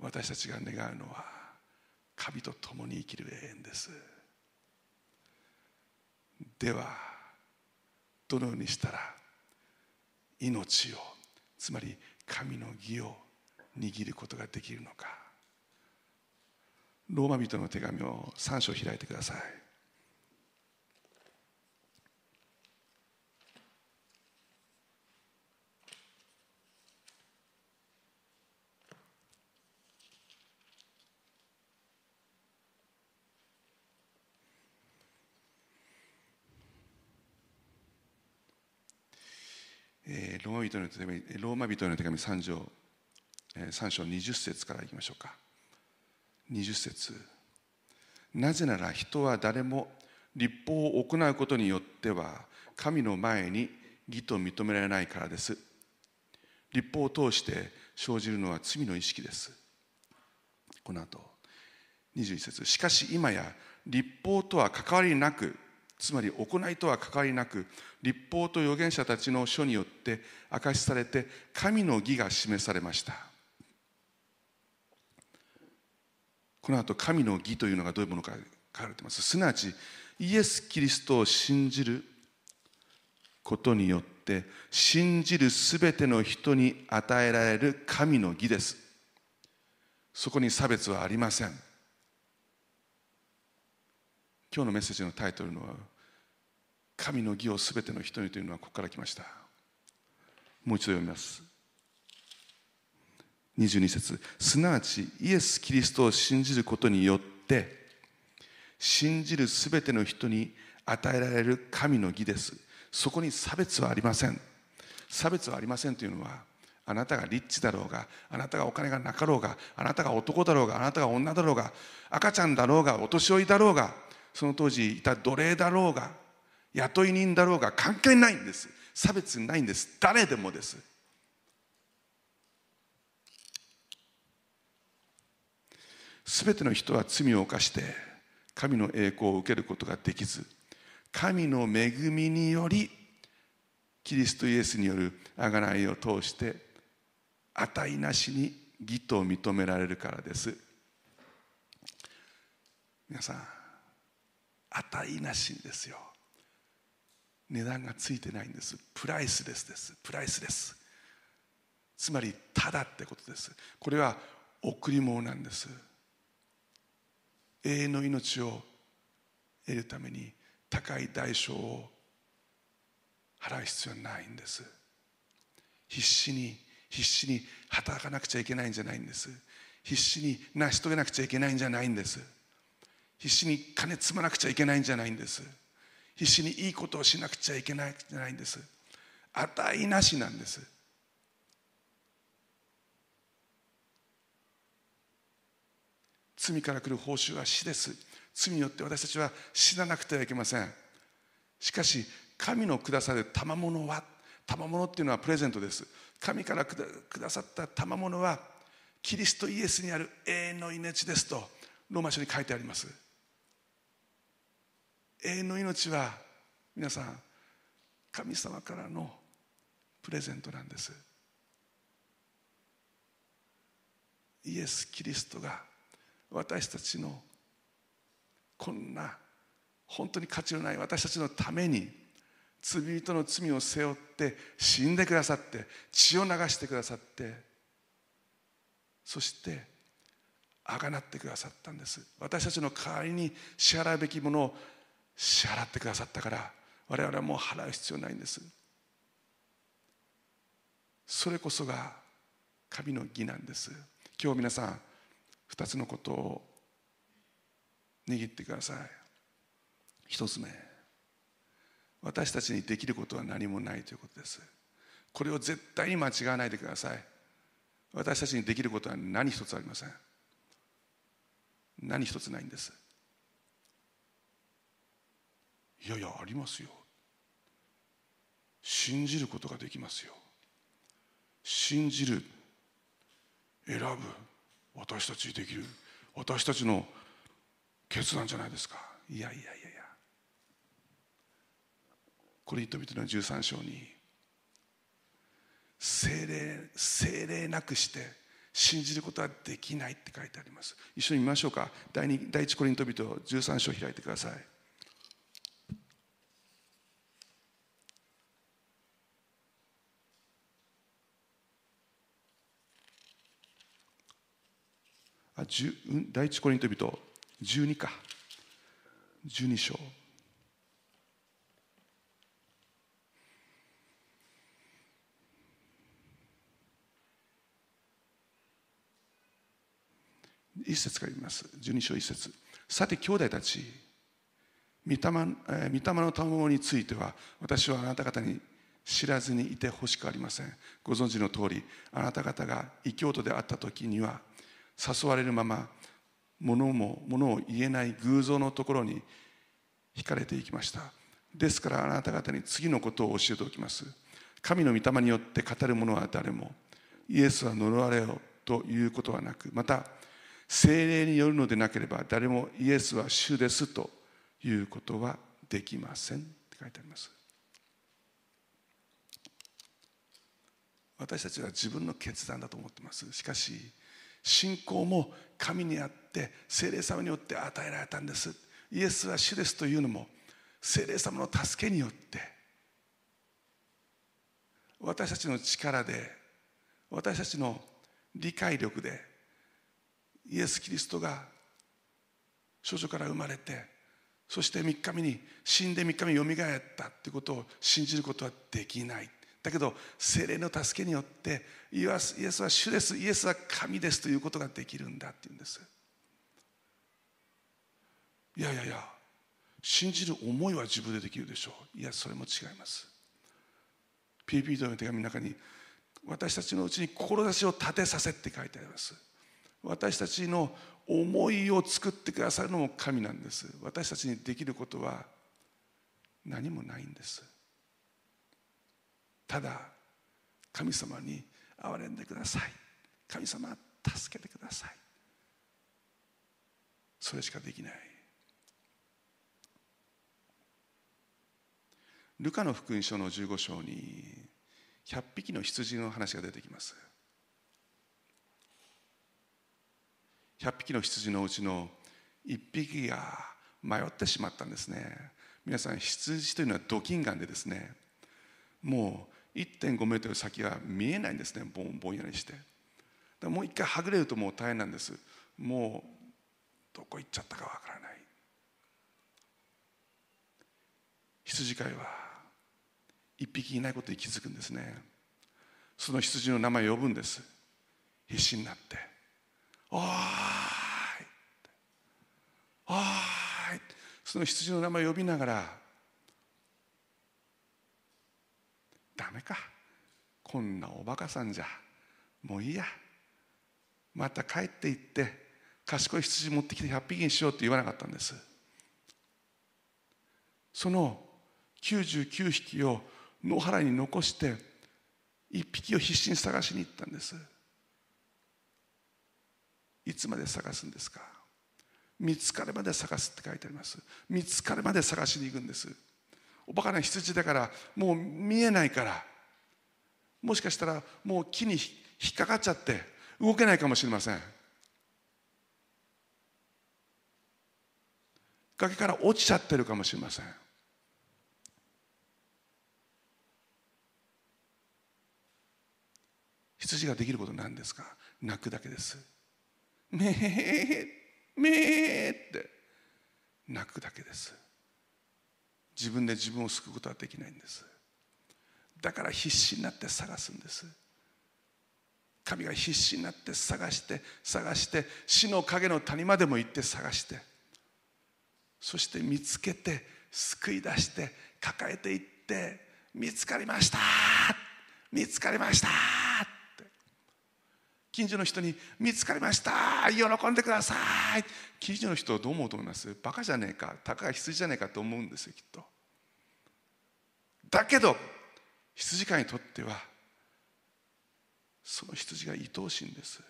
私たちが願うのは神と共に生きる永遠です。ではどのようにしたら命をつまり神の義を握ることができるのか。ローマ人の手紙を3章開いてくださいえー、ローマ人の手紙ローマ人の手紙3章、3章20節からいきましょうか。20節。なぜなら人は誰も立法を行うことによっては神の前に義と認められないからです。立法を通して生じるのは罪の意識です。この後21節。しかし今や立法とは関わりなくつまり行いとは関わりなく立法と預言者たちの書によって明かしされて神の義が示されました。この後神の義というのがどういうものか書かれています。すなわちイエス・キリストを信じることによって信じるすべての人に与えられる神の義です。そこに差別はありません。今日のメッセージのタイトルは神の義をすべての人にというのはここから来ました。もう一度読みます。22節。すなわちイエス・キリストを信じることによって信じるすべての人に与えられる神の義です。そこに差別はありません。差別はありませんというのはあなたがリッチだろうがあなたがお金がなかろうがあなたが男だろうがあなたが女だろうが赤ちゃんだろうがお年寄りだろうがその当時いた奴隷だろうが雇い人だろうが関係ないんです。差別ないんです。誰でもです。すべての人は罪を犯して神の栄光を受けることができず神の恵みによりキリストイエスによる贖いを通して値なしに義と認められるからです。皆さん値なしですよ。値段がついてないんです。プライスレスです。プライスレス。つまりただってことです。これは贈り物なんです。永遠の命を得るために高い代償を払う必要はないんです。必死に必死に働かなくちゃいけないんじゃないんです。必死に成し遂げなくちゃいけないんじゃないんです。必死に金積まなくちゃいけないんじゃないんです。必死にいいことをしなくちゃいけないんじゃないんです。値なしなんです。罪から来る報酬は死です。罪によって私たちは死ななくてはいけません。しかし神のくださる賜物は賜物っていうのはプレゼントです。神からくださった賜物はキリストイエスにある永遠の命ですとローマ書に書いてあります。永遠の命は皆さん神様からのプレゼントなんです。イエス・キリストが私たちのこんな本当に価値のない私たちのために罪人の罪を背負って死んでくださって血を流してくださってそしてあがなってくださったんです。私たちの代わりに支払うべきものを支払ってくださったから我々はもう払う必要ないんです。それこそが神の義なんです。今日皆さん2つのことを握ってください。一つ目私たちにできることは何もないということです。これを絶対に間違わないでください。私たちにできることは何一つありません。何一つないんです。いやいやありますよ。信じることができますよ。信じる選ぶ私たちできる。私たちの決断じゃないですか。いやいやいやいや。これ人々の13章に精霊精霊なくして信じることはできないって書いてあります。一緒に見ましょうか。第二第一コリント人13章開いてください。第一コリント人12か。12章。一節から言います。12章一節。さて兄弟たち御霊,、の賜については私はあなた方に知らずにいてほしくありません。ご存知の通りあなた方が異教徒であった時には誘われるまま物も物を言えない偶像のところに惹かれていきました。ですからあなた方に次のことを教えておきます。神の御霊によって語る者は誰もイエスは呪われよということはなくまた精霊によるのでなければ誰もイエスは主ですということはできません。って書いてあります。私たちは自分の決断だと思ってます。しかし信仰も神にあって精霊様によって与えられたんです。イエスは主ですというのも精霊様の助けによって私たちの力で私たちの理解力でイエス・キリストが少女から生まれてそして3日目に死んで3日目によみがえったということを信じることはできない。だけど精霊の助けによってイエスは主です。イエスは神ですということができるんだっていうんです。いやいやいや信じる思いは自分でできるでしょう。いやそれも違います。ピーピーとの手紙の中に私たちのうちに志を立てさせって書いてあります。私たちの思いを作ってくださるのも神なんです。私たちにできることは何もないんです。ただ神様に憐れんでください。神様助けてください。それしかできない。ルカの福音書の15章に100匹の羊の話が出てきます。100匹の羊のうちの1匹が迷ってしまったんですね。皆さん羊というのはドキンガンでですねもう1.5メートル先が見えないんですねぼんぼんやりして。もう一回はぐれるともう大変なんです。もうどこ行っちゃったかわからない。羊飼いは一匹いないことに気づくんですね。その羊の名前を呼ぶんです。必死になって「おーい」「おーい」その羊の名前を呼びながら「ダメか。こんなおバカさんじゃ。もういいや。また帰って行って賢い羊持ってきて100匹にしようって言わなかったんです。その99匹を野原に残して1匹を必死に探しに行ったんです。いつまで探すんですか。見つかるまで探すって書いてあります。見つかるまで探しに行くんです。おバカな羊だからもう見えないから。もしかしたらもう木に引っかかっちゃって動けないかもしれません。崖から落ちちゃってるかもしれません。羊ができることなんですか？泣くだけです。めーめーって泣くだけです。自分で自分を救うことはできないんです。だから必死になって探すんです。神が必死になって探して探して死の影の谷までも行って探してそして見つけて救い出して抱えていって見つかりました。見つかりました。近所の人に見つかりました。喜んでください。近所の人はどう思うと思います？バカじゃねえか。たかが羊じゃねえかと思うんですよきっと。だけど羊飼いにとってはその羊が愛おしいんです。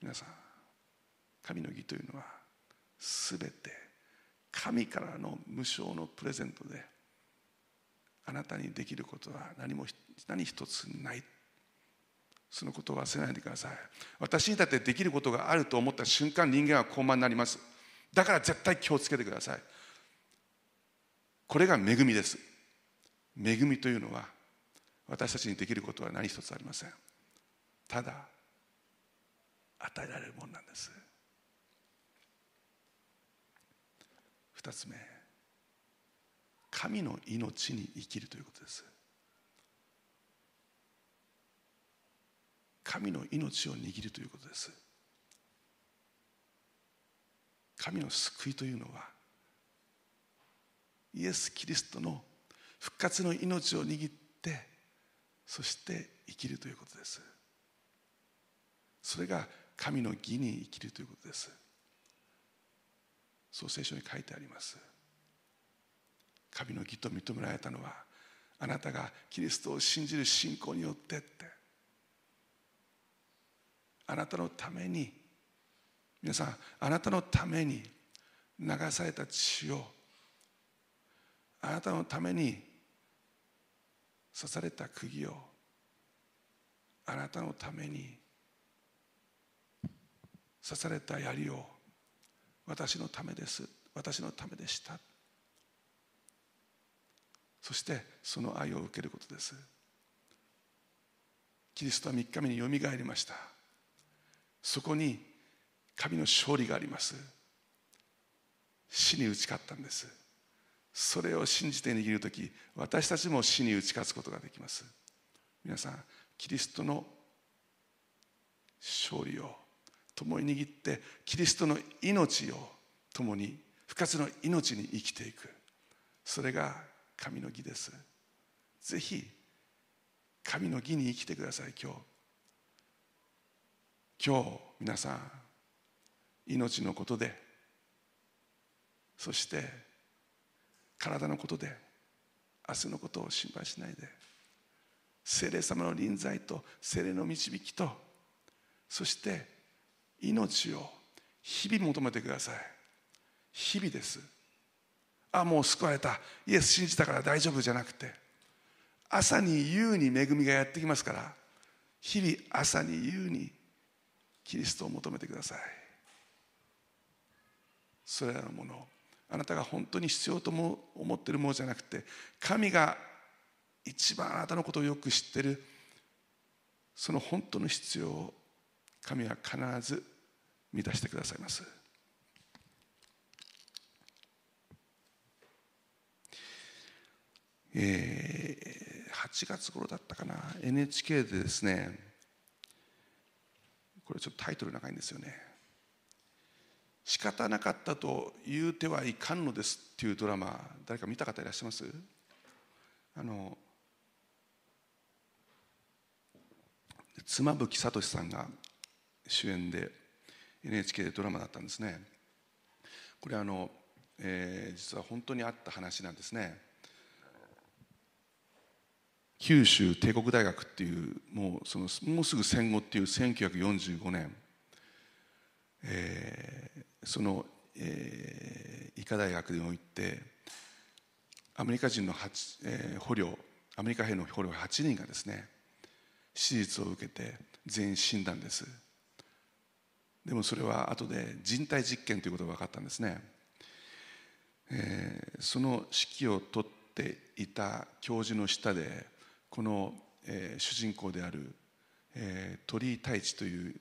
皆さん神の義というのはすべて神からの無償のプレゼントであなたにできることは何も何一つない。そのことを忘れないでください。私にだってできることがあると思った瞬間人間は高慢になります。だから絶対気をつけてください。これが恵みです。恵みというのは私たちにできることは何一つありません。ただ与えられるものなんです。二つ目。神の命に生きるということです。神の命を握るということです。神の救いというのはイエス・キリストの復活の命を握ってそして生きるということです。それが神の義に生きるということです。そう聖書に書いてあります。神の義と認められたのはあなたがキリストを信じる信仰によってって。あなたのために皆さんあなたのために流された血をあなたのために刺された釘をあなたのために刺された槍を私のためです。私のためでしたそしてその愛を受けることです。キリストは3日目によみがえりました。そこに神の勝利があります。死に打ち勝ったんです。それを信じて握る時私たちも死に打ち勝つことができます。皆さんキリストの勝利を共に握ってキリストの命を共に復活の命に生きていく。それが神の義です。ぜひ神の義に生きてください今日。今日皆さん命のことでそして体のことで明日のことを心配しないで精霊様の臨在と精霊の導きとそして命を日々求めてください。日々です。あもう救われた。イエス信じたから大丈夫じゃなくて朝に夕に恵みがやってきますから日々朝に夕にキリストを求めてください。それらのもの。あなたが本当に必要と思っているものじゃなくて神が一番あなたのことをよく知っているその本当の必要を神は必ず満たしてくださいます。えー、8月頃だったかな。NHK でですねこれちょっとタイトル長いんですよね。仕方なかったと言うてはいかんのですっていうドラマ誰か見た方いらっしゃいます？あの妻夫木聡さんが主演で NHK でドラマだったんですね。これあの、えー、実は本当にあった話なんですね。九州帝国大学っていうもうそのもうすぐ戦後っていう1945年、えー、その、えー、医科大学においてアメリカ人の、えー、捕虜アメリカ兵の捕虜8人がですね手術を受けて全員死んだんです。でもそれは後で人体実験ということが分かったんですね、えー、その指揮を取っていた教授の下でこの、えー、主人公である、えー、鳥居太一という、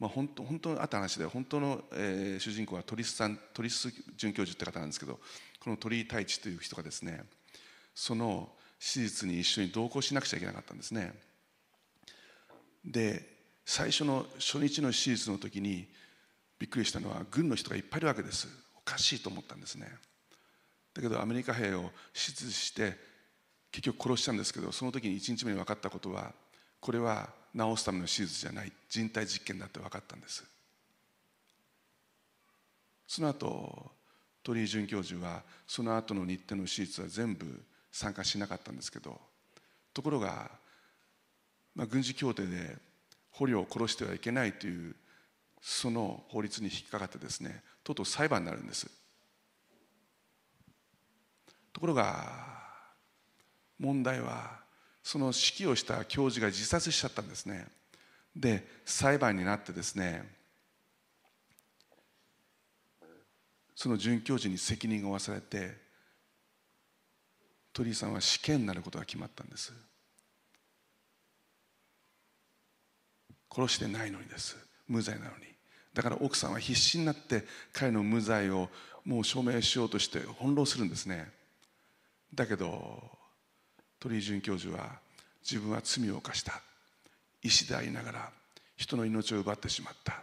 まあ、本当本当にあった話で本当の、えー、主人公は鳥栖さん鳥栖准教授って方なんですけどこの鳥居太一という人がですねその手術に一緒に同行しなくちゃいけなかったんですね。で最初の初日の手術の時にびっくりしたのは軍の人がいっぱいいるわけです。おかしいと思ったんですね。だけどアメリカ兵を手術して結局殺したんですけどその時に1日目に分かったことはこれは治すための手術じゃない。人体実験だって分かったんです。その後鳥居准教授はその後の日程の手術は全部参加しなかったんですけどところが、まあ、軍事協定で捕虜を殺してはいけないというその法律に引っかかってですねとうとう裁判になるんです。ところが問題はその指揮をした教授が自殺しちゃったんですね。で裁判になってですねその准教授に責任が負わされて鳥居さんは死刑になることが決まったんです。殺してないのにです。無罪なのに。だから奥さんは必死になって彼の無罪をもう証明しようとして翻弄するんですね。だけど鳥居准教授は自分は罪を犯した。医師でありながら人の命を奪ってしまった。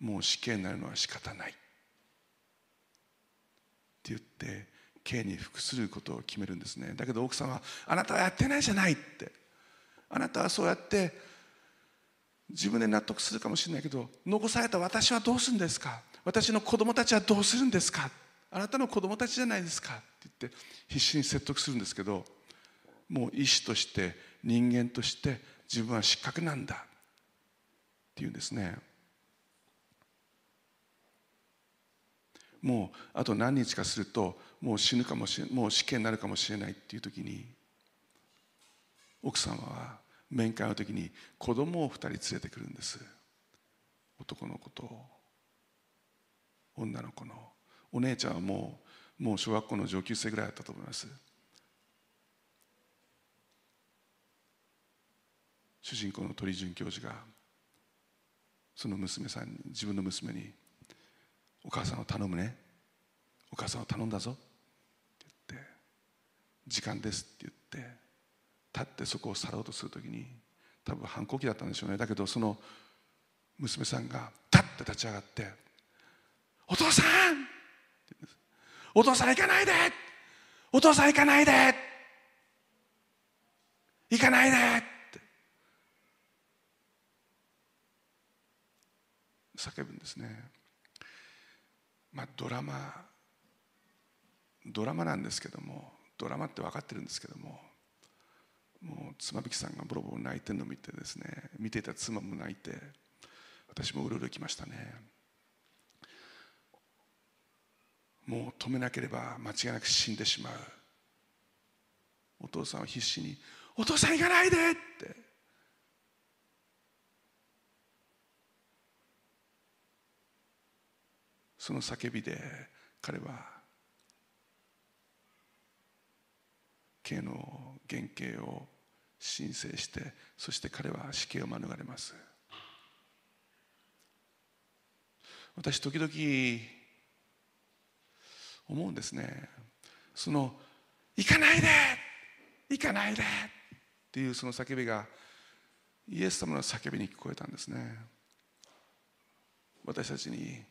もう死刑になるのは仕方ない。って言って刑に服することを決めるんですね。だけど奥さんはあなたはやってないじゃないってあなたはそうやって自分で納得するかもしれないけど残された私はどうするんですか？私の子供たちはどうするんですか？あなたの子供たちじゃないですかって言って必死に説得するんですけどもう医師として人間として自分は失格なんだっていうんですね。もうあと何日かするともう死ぬかもしれもう死刑になるかもしれないっていう時に奥様は面会の時に子供を2人連れてくるんです。男の子と女の子の。お姉ちゃんはもうもう小学校の上級生ぐらいだったと思います。主人公の鳥准教授がその娘さんに自分の娘にお母さんを頼むね。お母さんを頼んだぞって言って時間ですって言って立ってそこを去ろうとするときに多分反抗期だったんでしょうね。だけどその娘さんが立って立ち上がって「お父さん!」お父さん行かないで。お父さん行かないで。行かないで。って。叫ぶんですね。まあ、ドラマドラマなんですけどもドラマって分かってるんですけどももう妻夫木さんがボロボロ泣いてるのを見てですね見ていた妻も泣いて私もうるうるきましたね。もう止めなければ間違いなく死んでしまう。お父さんは必死に「お父さん行かないで!」って。その叫びで彼は刑の原刑を申請してそして彼は死刑を免れます。私時々思うんですね。その「行かないで行かないで!」っていうその叫びがイエス様の叫びに聞こえたんですね。私たちに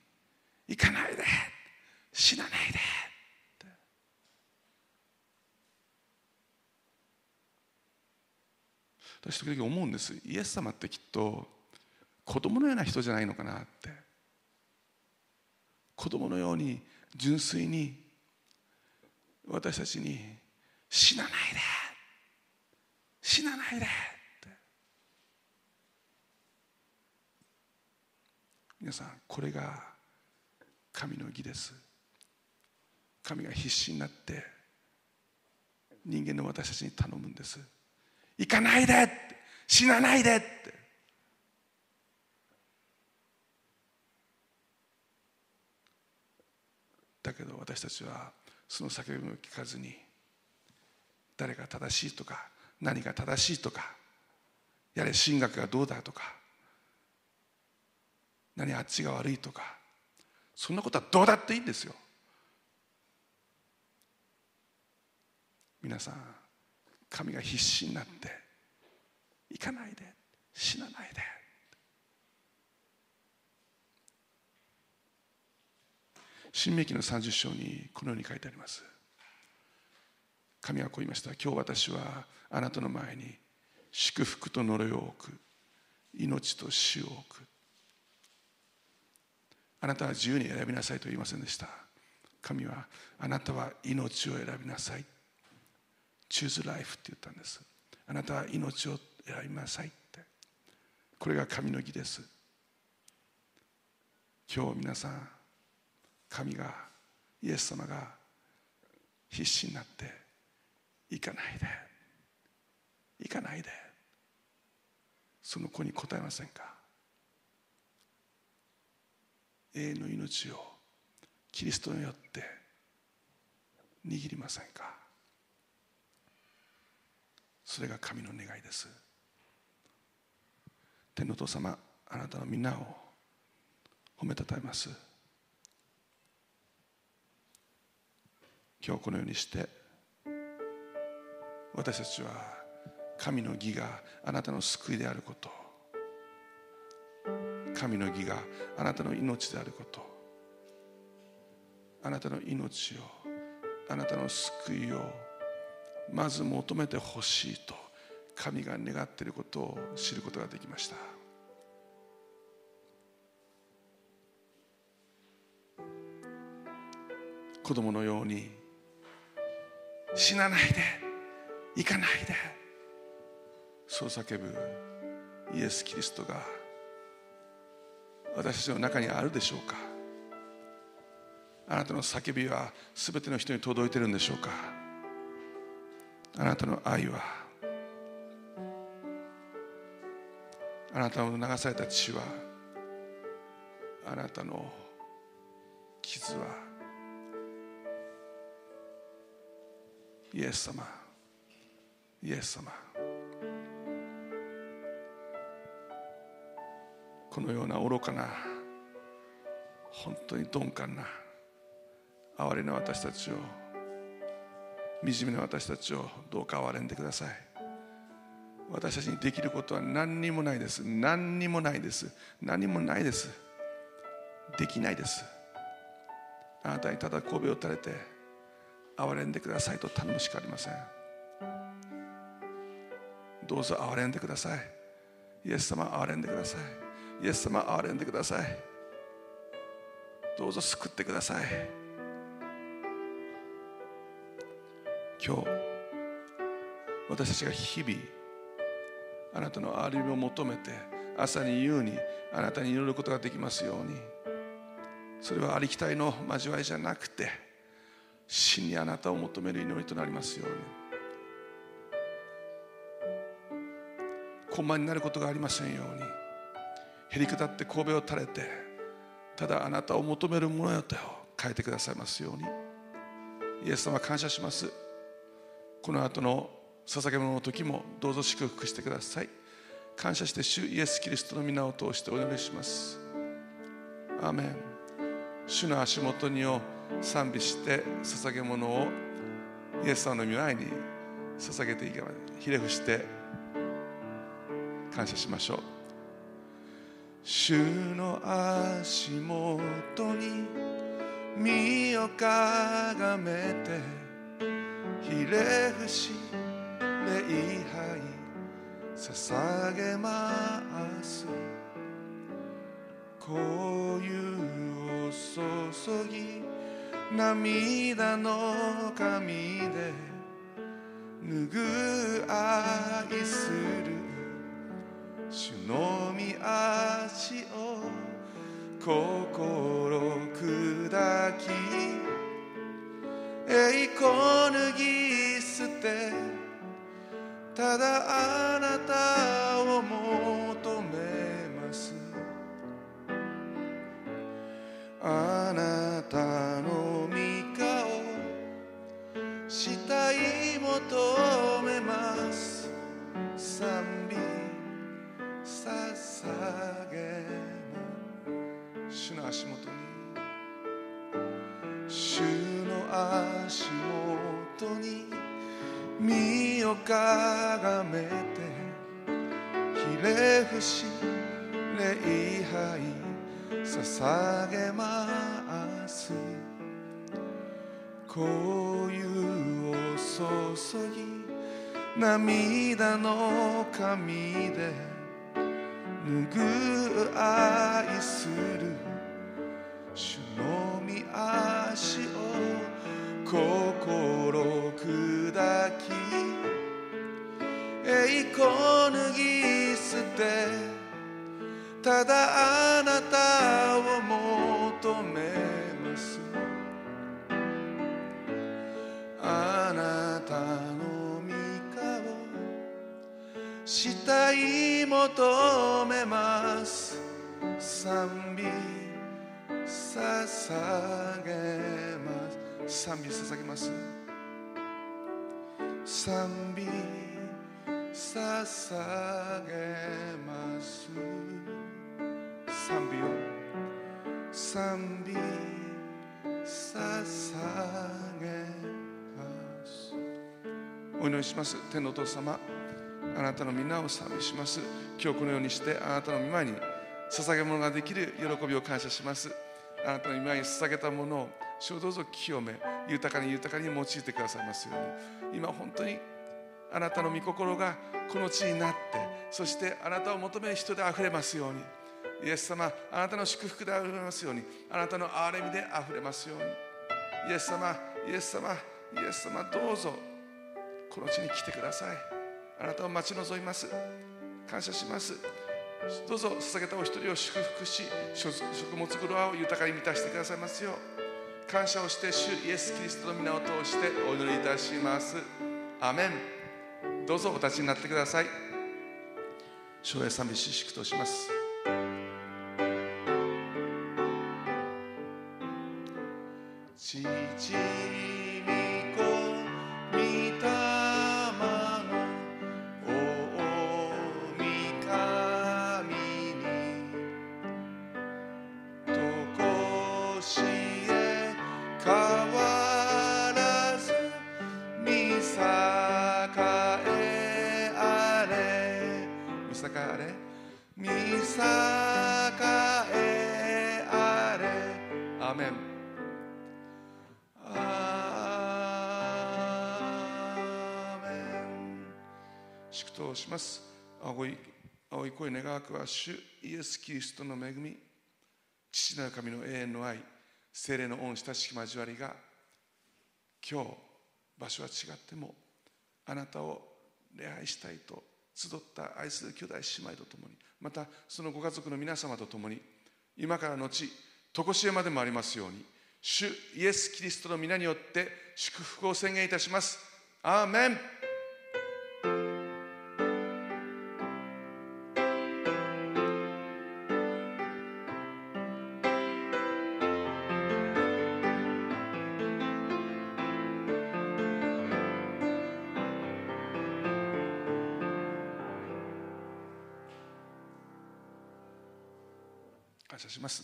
行かないで死なないで私時々思うんです。イエス様ってきっと子供のような人じゃないのかなって。子供のように純粋に私たちに死なないで死なないで皆さんこれが神の義です。神が必死になって人間の私たちに頼むんです。行かないで死なないでって。だけど私たちはその叫びを聞かずに誰が正しいとか何が正しいとかやれ神学がどうだとか何あっちが悪いとかそんなことはどうだっていいんですよ。皆さん神が必死になって行かないで死なないで。新明記の30章にこのように書いてあります。神はこう言いました。今日私はあなたの前に祝福と呪いを置く。命と死を置く。あなたは自由に選びなさいと言いませんでした。神はあなたは命を選びなさい。choose life って言ったんです。あなたは命を選びなさいって。これが神の義です。今日皆さん神がイエス様が必死になって行かないで。行かないで。その子に答えませんか？永遠の命をキリストによって握りませんか？それが神の願いです。天のお父様あなたの皆を褒めたたえます。今日このようにして私たちは神の義があなたの救いであること神の義があなたの命であることあなたの命をあなたの救いをまず求めてほしいと神が願っていることを知ることができました。子供のように死なないで行かないで。そう叫ぶイエス・キリストが私たちの中にあるでしょうか？あなたの叫びは全ての人に届いてるんでしょうか？あなたの愛はあなたの流された血はあなたの傷はイエス様イエス様このような愚かな本当に鈍感な哀れな私たちを惨めな私たちをどうか憐れんでください。私たちにできることは何にもないです。何にもないです。何もないです。できないです。あなたにただ神戸を垂れて憐れんでくださいと頼むしかありません。どうぞ憐れんでください。イエス様憐れんでください。イエス様憐れんでください。どうぞ救ってください。今日私たちが日々あなたの歩みを求めて朝に夕にあなたに祈ることができますようにそれはありきたりの交わりじゃなくて真にあなたを求める祈りとなりますように。困難になることがありませんように。へりくだって神戸を垂れてただあなたを求めるものよと変えてくださいますように。イエス様感謝します。この後の捧げ物の時もどうぞ祝福してください。感謝して主イエス・キリストの皆を通してお祈りします。アーメン。主の足元にを賛美して捧げ物をイエス様の御前に捧げていけばひれ伏して感謝しましょう。主の足元に身をかがめてひれ伏し礼拝捧げます。こういうを注ぎ涙の髪で拭う愛する。主の御足を心砕き栄光脱ぎ捨てただあなたを求涙の髪で拭う愛する賛美捧げますお祈りします。天のお父様あなたの皆を賛美します。今日このようにしてあなたの御前に捧げ物ができる喜びを感謝します。あなたの御前に捧げたものを主をどうぞ清め豊かに豊かに用いてくださいますように。今本当にあなたの御心がこの地になってそしてあなたを求める人であふれますように。イエス様あなたの祝福であふれますようにあなたの憐れみであふれますように。イエス様イエス様イエス様どうぞこの地に来てください。あなたを待ち望みます。感謝します。どうぞ捧げたお一人を祝福し食物黒を豊かに満たしてくださいますよう。感謝をして主イエス・キリストの皆を通してお祈りいたします。アメン。どうぞお立ちになってください。昭和賛美詩祝とします。は主イエス・キリストの恵み父なる神の永遠の愛精霊の恩親しき交わりが今日場所は違ってもあなたを礼拝したいと集った愛する兄弟姉妹とともにまたそのご家族の皆様とともに今からのち常しえまでもありますように主イエス・キリストの皆によって祝福を宣言いたします。アーメン。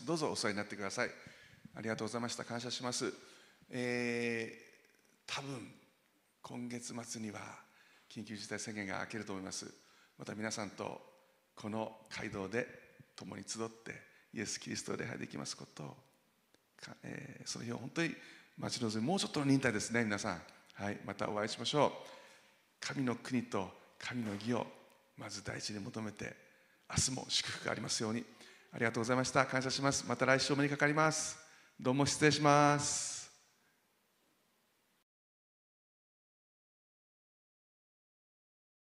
どうぞお世話になってください。ありがとうございました。感謝します。えー、多分今月末には緊急事態宣言が明けると思います。また皆さんとこの街道で共に集ってイエス・キリストを礼拝できますことを、かえーその日を本当に待ち望みもうちょっとの忍耐ですね皆さん。はいまたお会いしましょう。神の国と神の義をまず第一に求めて明日も祝福がありますように。ありがとうございました。感謝します。また来週お目にかかります。どうも失礼します。